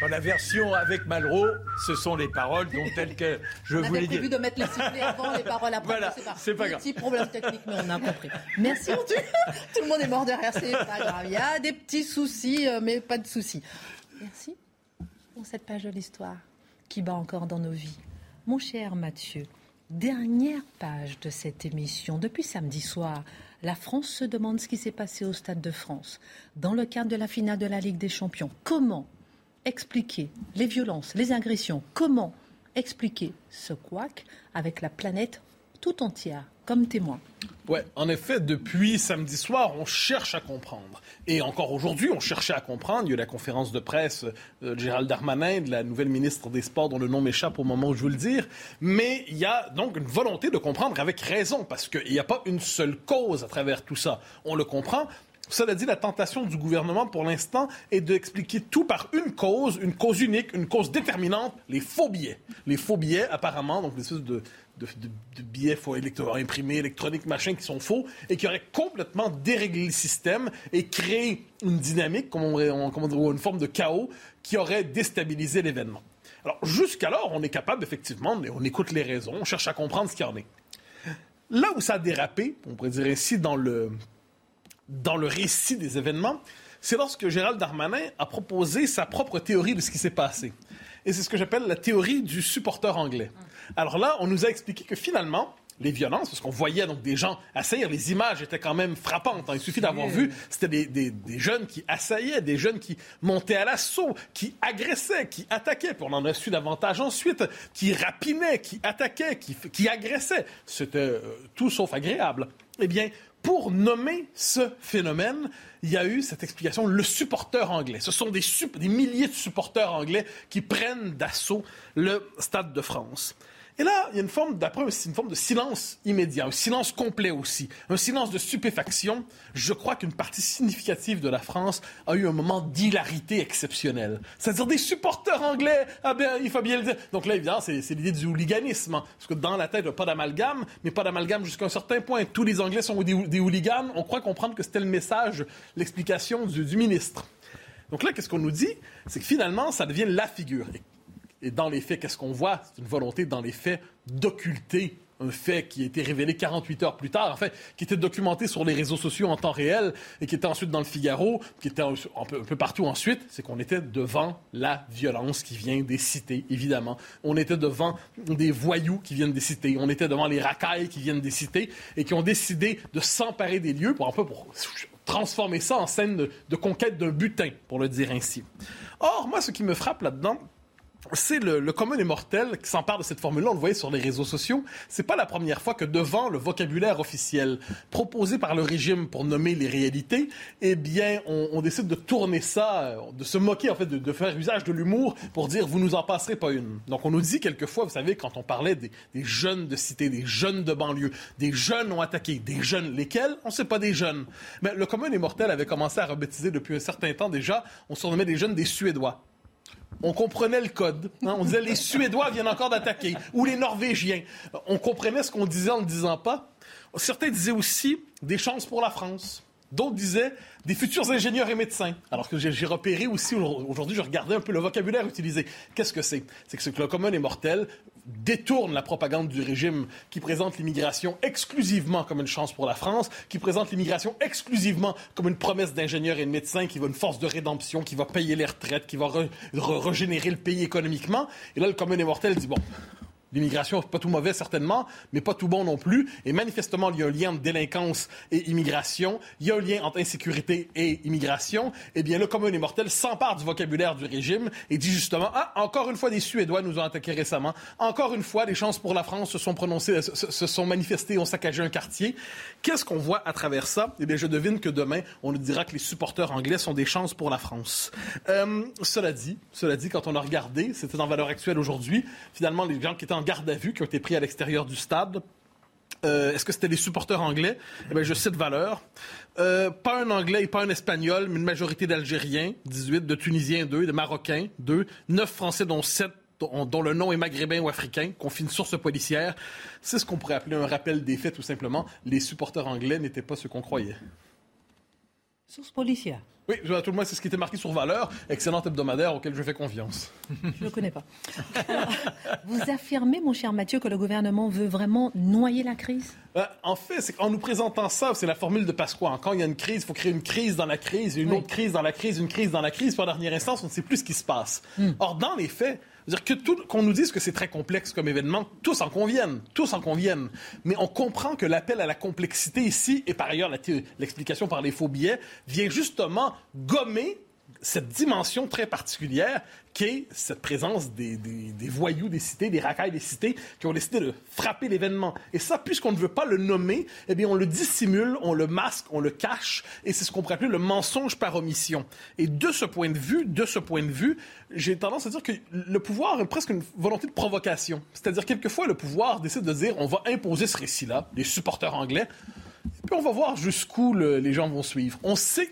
Dans la version avec Malraux, ce sont les paroles dont telles que je on voulais dire. prévu de mettre les sifflets avant, les paroles après. Voilà, c'est pas, grave. Petit problème technique, mais on a compris. Merci, Tout le monde est mort derrière, c'est pas grave. Il y a des petits soucis, euh, mais pas de soucis. Merci pour cette page de l'histoire qui bat encore dans nos vies. Mon cher Mathieu, Dernière page de cette émission. Depuis samedi soir, la France se demande ce qui s'est passé au Stade de France dans le cadre de la finale de la Ligue des Champions. Comment expliquer les violences, les agressions? Comment expliquer ce couac avec la planète tout entière? Comme témoin. Ouais, en effet, depuis samedi soir, on cherche à comprendre. Et encore aujourd'hui, on cherchait à comprendre. Il y a eu la conférence de presse de Gérald Darmanin, de la nouvelle ministre des Sports, dont le nom m'échappe au moment où je veux le dire. Mais il y a donc une volonté de comprendre avec raison, parce qu'il n'y a pas une seule cause à travers tout ça. On le comprend. Cela dit, la tentation du gouvernement pour l'instant est d'expliquer tout par une cause, une cause unique, une cause déterminante, les faux billets. Les faux billets, apparemment, donc l'espèce de de, billets faux imprimés, électroniques, machin, qui sont faux, et qui auraient complètement déréglé le système et créé une dynamique, comme on, on, ou une forme de chaos, qui aurait déstabilisé l'événement. Alors, jusqu'alors, on est capable, effectivement, mais on écoute les raisons, on cherche à comprendre ce qu'il y en est. Là où ça a dérapé, on pourrait dire ainsi, dans le, dans le récit des événements, c'est lorsque Gérald Darmanin a proposé sa propre théorie de ce qui s'est passé. Et c'est ce que j'appelle la théorie du supporter anglais. Alors là, on nous a expliqué que finalement, les violences, parce qu'on voyait donc des gens assaillir, les images étaient quand même frappantes. hein. Il suffit d'avoir vu, c'était des, des- des jeunes qui assaillaient, des jeunes qui montaient à l'assaut, qui agressaient, qui attaquaient, puis on en a su davantage ensuite, qui rapinaient, qui attaquaient, qui, qui agressaient. C'était euh, tout sauf agréable. Eh bien, pour nommer ce phénomène, il y a eu cette explication, le supporter anglais. Ce sont des, des milliers de supporters anglais qui prennent d'assaut le Stade de France. Et là, il y a une forme, d'après, une forme de silence immédiat, un silence complet aussi, un silence de stupéfaction. Je crois qu'une partie significative de la France a eu un moment d'hilarité exceptionnelle. C'est-à-dire des supporters anglais, ah bien, il faut bien le dire. Donc là, évidemment, c'est, l'idée du hooliganisme, hein. parce que dans la tête, il n'y a pas d'amalgame, mais pas d'amalgame jusqu'à un certain point. Tous les Anglais sont des, hooligans. On croit comprendre que c'était le message, l'explication du, ministre. Donc là, qu'est-ce qu'on nous dit? C'est que finalement, ça devient la figure. Et dans les faits, qu'est-ce qu'on voit? C'est une volonté, dans les faits, d'occulter un fait qui a été révélé 48 heures plus tard, en fait, qui était documenté sur les réseaux sociaux en temps réel et qui était ensuite dans le Figaro, qui était un peu, partout ensuite, c'est qu'on était devant la violence qui vient des cités, évidemment. On était devant des voyous qui viennent des cités. On était devant les racailles qui viennent des cités et qui ont décidé de s'emparer des lieux pour un peu pour transformer ça en scène de conquête d'un butin, pour le dire ainsi. Or, moi, ce qui me frappe là-dedans, c'est le, le commun des qui s'empare de cette formule-là. On le voyait sur les réseaux sociaux. C'est pas la première fois que devant le vocabulaire officiel proposé par le régime pour nommer les réalités, eh bien, on, décide de tourner ça, euh, de se moquer, en fait, de, faire usage de l'humour pour dire vous nous en passerez pas une. Donc, on nous dit quelquefois, vous savez, quand on parlait des, jeunes de cité, des jeunes de banlieue, des jeunes ont attaqué, des jeunes, lesquels? On sait pas des jeunes. Mais le commun des avait commencé à rebaptiser depuis un certain temps déjà. On surnommait des jeunes des Suédois on comprenait le code. hein. On disait les Suédois viennent encore d'attaquer ou les Norvégiens. On comprenait ce qu'on disait en ne le disant pas. Certains disaient aussi des chances pour la France. D'autres disaient des futurs ingénieurs et médecins. Alors que j'ai repéré aussi, aujourd'hui, je regardais un peu le vocabulaire utilisé. Qu'est-ce que c'est? C'est que ce que le commun est mortel détourne la propagande du régime qui présente l'immigration exclusivement comme une chance pour la France, qui présente l'immigration exclusivement comme une promesse d'ingénieurs et de médecins, qui va une force de rédemption, qui va payer les retraites, qui va re- re- régénérer le pays économiquement. Et là, le commun des mortels dit, bon, L'immigration, pas tout mauvais certainement, mais pas tout bon non plus. Et manifestement, il y a un lien entre délinquance et immigration. Il y a un lien entre insécurité et immigration. Eh bien, le commun des mortels s'empare du vocabulaire du régime et dit justement, ah, encore une fois, des Suédois nous ont attaqués récemment. Encore une fois, les chances pour la France se sont prononcées, se, sont manifestées, ont saccagé un quartier. Qu'est-ce qu'on voit à travers ça? Eh bien, je devine que demain, on nous dira que les supporters anglais sont des chances pour la France. Euh, cela dit, cela dit, quand on a regardé, c'était en valeur actuelle aujourd'hui, finalement, les gens qui étaient en garde à vue, qui ont été pris à l'extérieur du stade, euh, Est-ce que c'était les supporters anglais? Eh bien, je cite valeur. Euh, pas un anglais et pas un espagnol, mais une majorité d'Algériens, 18, de Tunisiens, 2, de Marocains, 2, 9 Français, dont 7 dont le nom est maghrébin ou africain, confie une source policière. C'est ce qu'on pourrait appeler un rappel des faits, tout simplement. Les supporters anglais n'étaient pas ce qu'on croyait. Source policière. Oui, tout le moins, c'est ce qui était marqué sur Valeur, excellent hebdomadaire auquel je fais confiance. Je ne le connais pas. Alors, vous affirmez, mon cher Mathieu, que le gouvernement veut vraiment noyer la crise? Ben, en fait, c'est qu'en nous présentant ça, c'est la formule de Pasqua. Quand il y a une crise, il faut créer une crise dans la crise, une Oui. autre crise dans la crise, une crise dans la crise. Puis en dernière instance, on ne sait plus ce qui se passe. Or, dans les faits, c'est-à-dire que tout, qu'on nous dise que c'est très complexe comme événement, tous en conviennent, tous en conviennent. Mais on comprend que l'appel à la complexité ici, et par ailleurs l'explication par les faux billets, vient justement gommer cette dimension très particulière qu'est cette présence des, des- voyous des cités, des racailles des cités, qui ont décidé de frapper l'événement. Et ça, puisqu'on ne veut pas le nommer, eh bien, on le dissimule, on le masque, on le cache, et c'est ce qu'on pourrait appeler le mensonge par omission. Et de ce point de vue, de ce point de vue, j'ai tendance à dire que le pouvoir a presque une volonté de provocation. C'est-à-dire, quelquefois, le pouvoir décide de dire, on va imposer ce récit-là, les supporters anglais, Puis on va voir jusqu'où les gens vont suivre. On sait,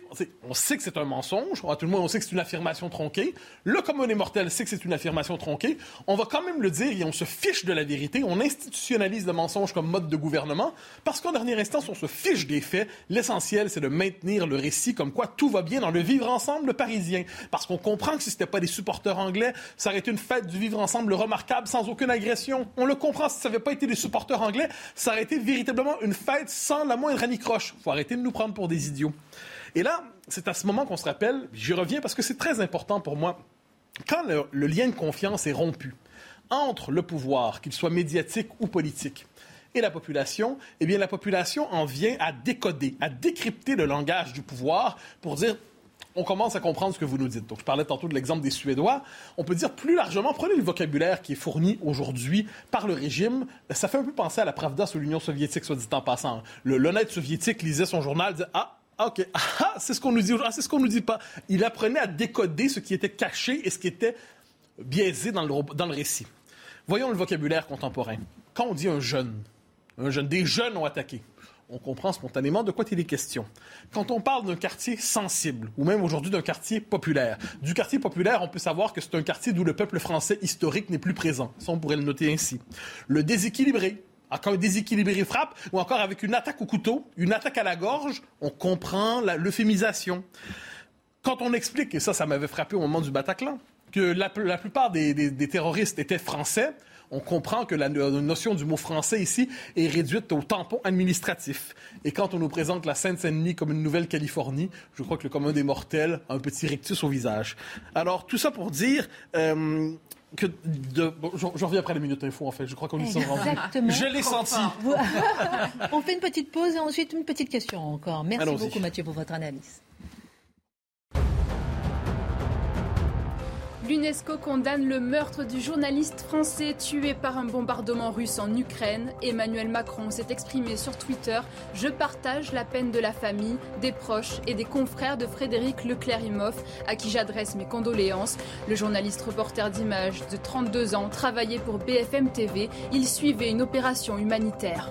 on sait que c'est un mensonge. À tout le monde, on sait que c'est une affirmation tronquée. Le commun des mortels sait que c'est une affirmation tronquée. On va quand même le dire et on se fiche de la vérité. On institutionnalise le mensonge comme mode de gouvernement parce qu'en dernière instance, on se fiche des faits. L'essentiel, c'est de maintenir le récit comme quoi tout va bien dans le vivre ensemble parisien. Parce qu'on comprend que si c'était pas des supporters anglais, ça aurait été une fête du vivre ensemble remarquable sans aucune agression. On le comprend. Si ça n'avait pas été des supporters anglais, ça aurait été véritablement une fête sans la moindre anicroche. Faut arrêter de nous prendre pour des idiots. Et là, c'est à ce moment qu'on se rappelle, j'y reviens parce que c'est très important pour moi, quand le, le lien de confiance est rompu entre le pouvoir, qu'il soit médiatique ou politique, et la population, eh bien, la population en vient à décoder, à décrypter le langage du pouvoir pour dire on commence à comprendre ce que vous nous dites. Donc, je parlais tantôt de l'exemple des Suédois. On peut dire plus largement, prenez le vocabulaire qui est fourni aujourd'hui par le régime. Ça fait un peu penser à la Pravda sous l'Union soviétique, soit dit en passant. L'honnête soviétique lisait son journal, disait Ah, OK. Ah, c'est ce qu'on nous dit aujourd'hui. Ah, c'est ce qu'on nous dit pas. Il apprenait à décoder ce qui était caché et ce qui était biaisé dans le, dans le récit. Voyons le vocabulaire contemporain. Quand on dit un jeune, un jeune, des jeunes ont attaqué on comprend spontanément de quoi il est question. Quand on parle d'un quartier sensible, ou même aujourd'hui d'un quartier populaire, du quartier populaire, on peut savoir que c'est un quartier d'où le peuple français historique n'est plus présent. Ça, on pourrait le noter ainsi. Le déséquilibré, quand un déséquilibré frappe, ou encore avec une attaque au couteau, une attaque à la gorge, on comprend l'euphémisation. Quand on explique, et ça, ça m'avait frappé au moment du Bataclan, que la, plupart des terroristes étaient français, on comprend que la notion du mot français ici est réduite au tampon administratif. Et quand on nous présente la Seine-Saint-Denis comme une nouvelle Californie, je crois que le commun des mortels a un petit rictus au visage. Alors, tout ça pour dire... Euh, que de, je, reviens après la minute info, en fait. Je crois qu'on y sont Exactement. Je l'ai senti. on fait une petite pause et ensuite une petite question encore. Merci beaucoup, Mathieu, pour votre analyse. L'UNESCO condamne le meurtre du journaliste français tué par un bombardement russe en Ukraine. Emmanuel Macron s'est exprimé sur Twitter Je partage la peine de la famille, des proches et des confrères de Frédéric Leclerc-Imhoff, à qui j'adresse mes condoléances. Le journaliste reporter d'images de 32 ans travaillait pour BFM TV. Il suivait une opération humanitaire.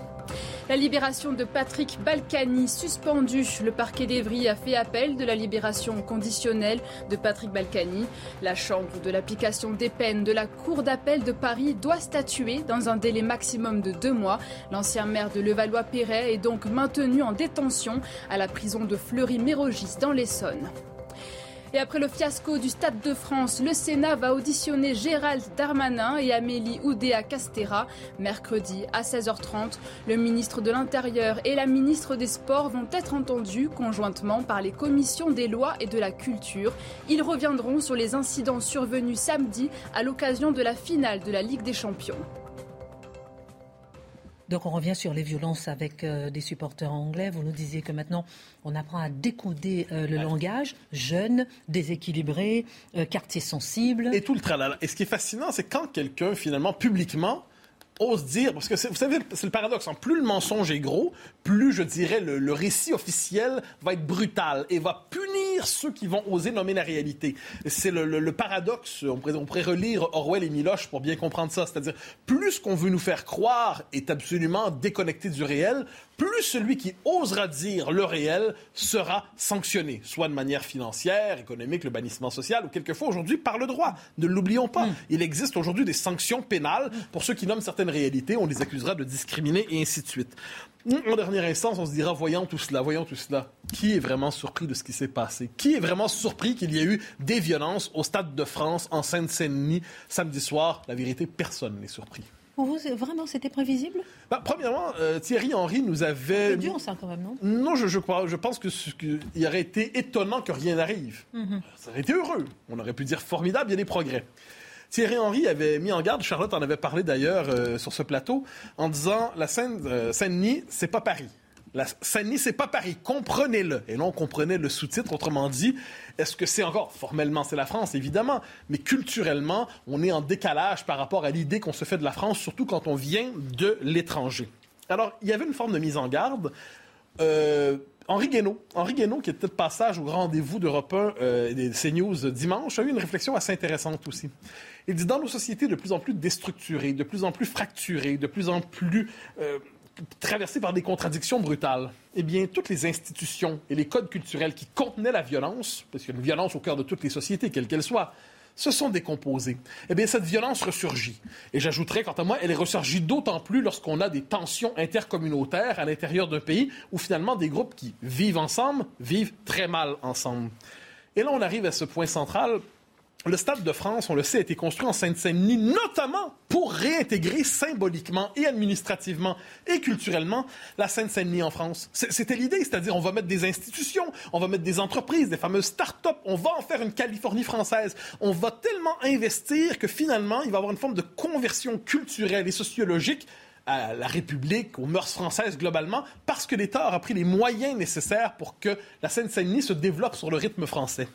La libération de Patrick Balkany suspendue. Le parquet d'Evry a fait appel de la libération conditionnelle de Patrick Balkany. La Chambre de l'application des peines de la Cour d'appel de Paris doit statuer dans un délai maximum de deux mois. L'ancien maire de Levallois-Perret est donc maintenu en détention à la prison de Fleury-Mérogis dans l'Essonne. Et après le fiasco du Stade de France, le Sénat va auditionner Gérald Darmanin et Amélie Oudéa-Castera mercredi à 16h30. Le ministre de l'Intérieur et la ministre des Sports vont être entendus conjointement par les commissions des lois et de la culture. Ils reviendront sur les incidents survenus samedi à l'occasion de la finale de la Ligue des Champions. Donc on revient sur les violences avec euh, des supporters anglais. Vous nous disiez que maintenant on apprend à décoder euh, le langage, jeune, déséquilibré, euh, quartier sensible. Et tout le tralala. Et ce qui est fascinant, c'est quand quelqu'un finalement publiquement ose dire, parce que vous savez, c'est le paradoxe, hein. plus le mensonge est gros, plus je dirais le, récit officiel va être brutal et va punir ceux qui vont oser nommer la réalité. C'est le, paradoxe, on pourrait, on pourrait, relire Orwell et Miloche pour bien comprendre ça, c'est-à-dire plus ce qu'on veut nous faire croire est absolument déconnecté du réel, plus celui qui osera dire le réel sera sanctionné, soit de manière financière, économique, le bannissement social, ou quelquefois aujourd'hui par le droit. Ne l'oublions pas. Mm. Il existe aujourd'hui des sanctions pénales pour ceux qui nomment certaines réalités. On les accusera de discriminer et ainsi de suite. En dernière instance, on se dira, voyons tout cela, voyons tout cela. Qui est vraiment surpris de ce qui s'est passé? Qui est vraiment surpris qu'il y ait eu des violences au Stade de France, en Seine-Saint-Denis, samedi soir? La vérité, personne n'est surpris. Pour vous, vraiment, c'était prévisible? Bah, Premièrement, euh, Thierry Henry nous avait. C'est dur, ça, quand même, non? Non, je, je, je pense qu'il aurait été étonnant que rien n'arrive. Mhm. Ça aurait été heureux. On aurait pu dire formidable, il y a des progrès. Thierry Henry avait mis en garde, Charlotte en avait parlé d'ailleurs euh, sur ce plateau, en disant la Seine-Saint-Denis, euh, c'est pas Paris. La Seine-Denis, c'est pas Paris. Comprenez-le. Et là, on comprenait le sous-titre. Autrement dit, est-ce que c'est encore, formellement, c'est la France, évidemment, mais culturellement, on est en décalage par rapport à l'idée qu'on se fait de la France, surtout quand on vient de l'étranger. Alors, il y avait une forme de mise en garde. Euh, Henri Guénaud, Henri Guénaud, qui était de passage au rendez-vous d'Europe 1 euh, des CNews dimanche, a eu une réflexion assez intéressante aussi. Il dit, dans nos sociétés de plus en plus déstructurées, de plus en plus fracturées, de plus en plus... Euh, traversé par des contradictions brutales. Eh bien, toutes les institutions et les codes culturels qui contenaient la violence, parce qu'il y a une violence au cœur de toutes les sociétés, quelle qu'elle soit, se sont décomposés. Eh bien, cette violence ressurgit. Et j'ajouterais, quant à moi, elle est ressurgie d'autant plus lorsqu'on a des tensions intercommunautaires à l'intérieur d'un pays où finalement des groupes qui vivent ensemble vivent très mal ensemble. Et là, on arrive à ce point central le Stade de France, on le sait, a été construit en Seine-Saint-Denis, notamment pour réintégrer symboliquement et administrativement et culturellement la Seine-Saint-Denis en France. C'était l'idée, c'est-à-dire on va mettre des institutions, on va mettre des entreprises, des fameuses start-up, on va en faire une Californie française. On va tellement investir que finalement, il va y avoir une forme de conversion culturelle et sociologique à la République, aux mœurs françaises globalement, parce que l'État aura pris les moyens nécessaires pour que la Seine-Saint-Denis se développe sur le rythme français.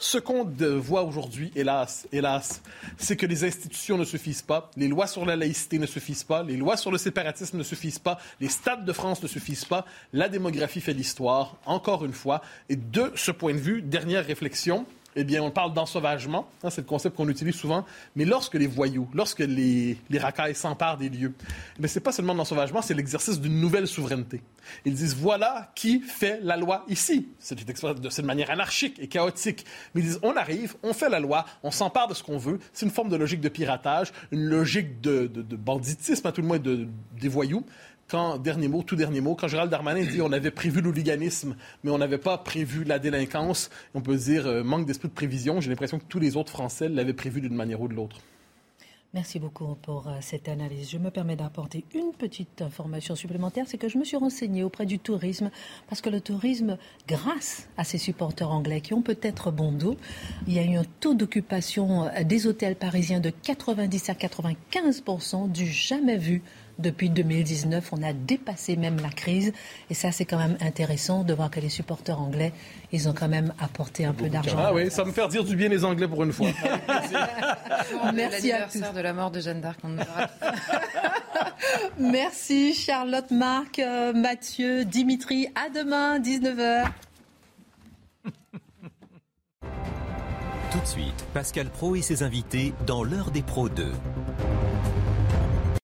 Ce qu'on voit aujourd'hui, hélas, hélas, c'est que les institutions ne suffisent pas, les lois sur la laïcité ne suffisent pas, les lois sur le séparatisme ne suffisent pas, les stades de France ne suffisent pas, la démographie fait l'histoire, encore une fois. Et de ce point de vue, dernière réflexion, eh bien, on parle d'ensauvagement, hein, c'est le concept qu'on utilise souvent, mais lorsque les voyous, lorsque les, les racailles s'emparent des lieux, eh ce n'est pas seulement de l'ensauvagement, c'est l'exercice d'une nouvelle souveraineté. Ils disent, voilà qui fait la loi ici. C'est de cette manière anarchique et chaotique. Mais ils disent, on arrive, on fait la loi, on s'empare de ce qu'on veut. C'est une forme de logique de piratage, une logique de, de, banditisme, à tout le moins de, des voyous quand, dernier mot, tout dernier mot, quand Gérald Darmanin dit on avait prévu l'hooliganisme, mais on n'avait pas prévu la délinquance, on peut dire euh, manque d'esprit de prévision. J'ai l'impression que tous les autres Français l'avaient prévu d'une manière ou de l'autre. Merci beaucoup pour euh, cette analyse. Je me permets d'apporter une petite information supplémentaire, c'est que je me suis renseignée auprès du tourisme, parce que le tourisme, grâce à ces supporters anglais qui ont peut-être bon dos, il y a eu un taux d'occupation euh, des hôtels parisiens de 90 à 95 du jamais vu depuis 2019. On a dépassé même la crise. Et ça, c'est quand même intéressant de voir que les supporters anglais, ils ont quand même apporté un peu d'argent. Ah oui, ça me fait dire du bien les Anglais pour une fois. Merci à tous. de la mort de Jeanne d'Arc. Merci Charlotte, Marc, euh, Mathieu, Dimitri. À demain, 19h. Tout de suite, Pascal Pro et ses invités dans l'heure des pros 2.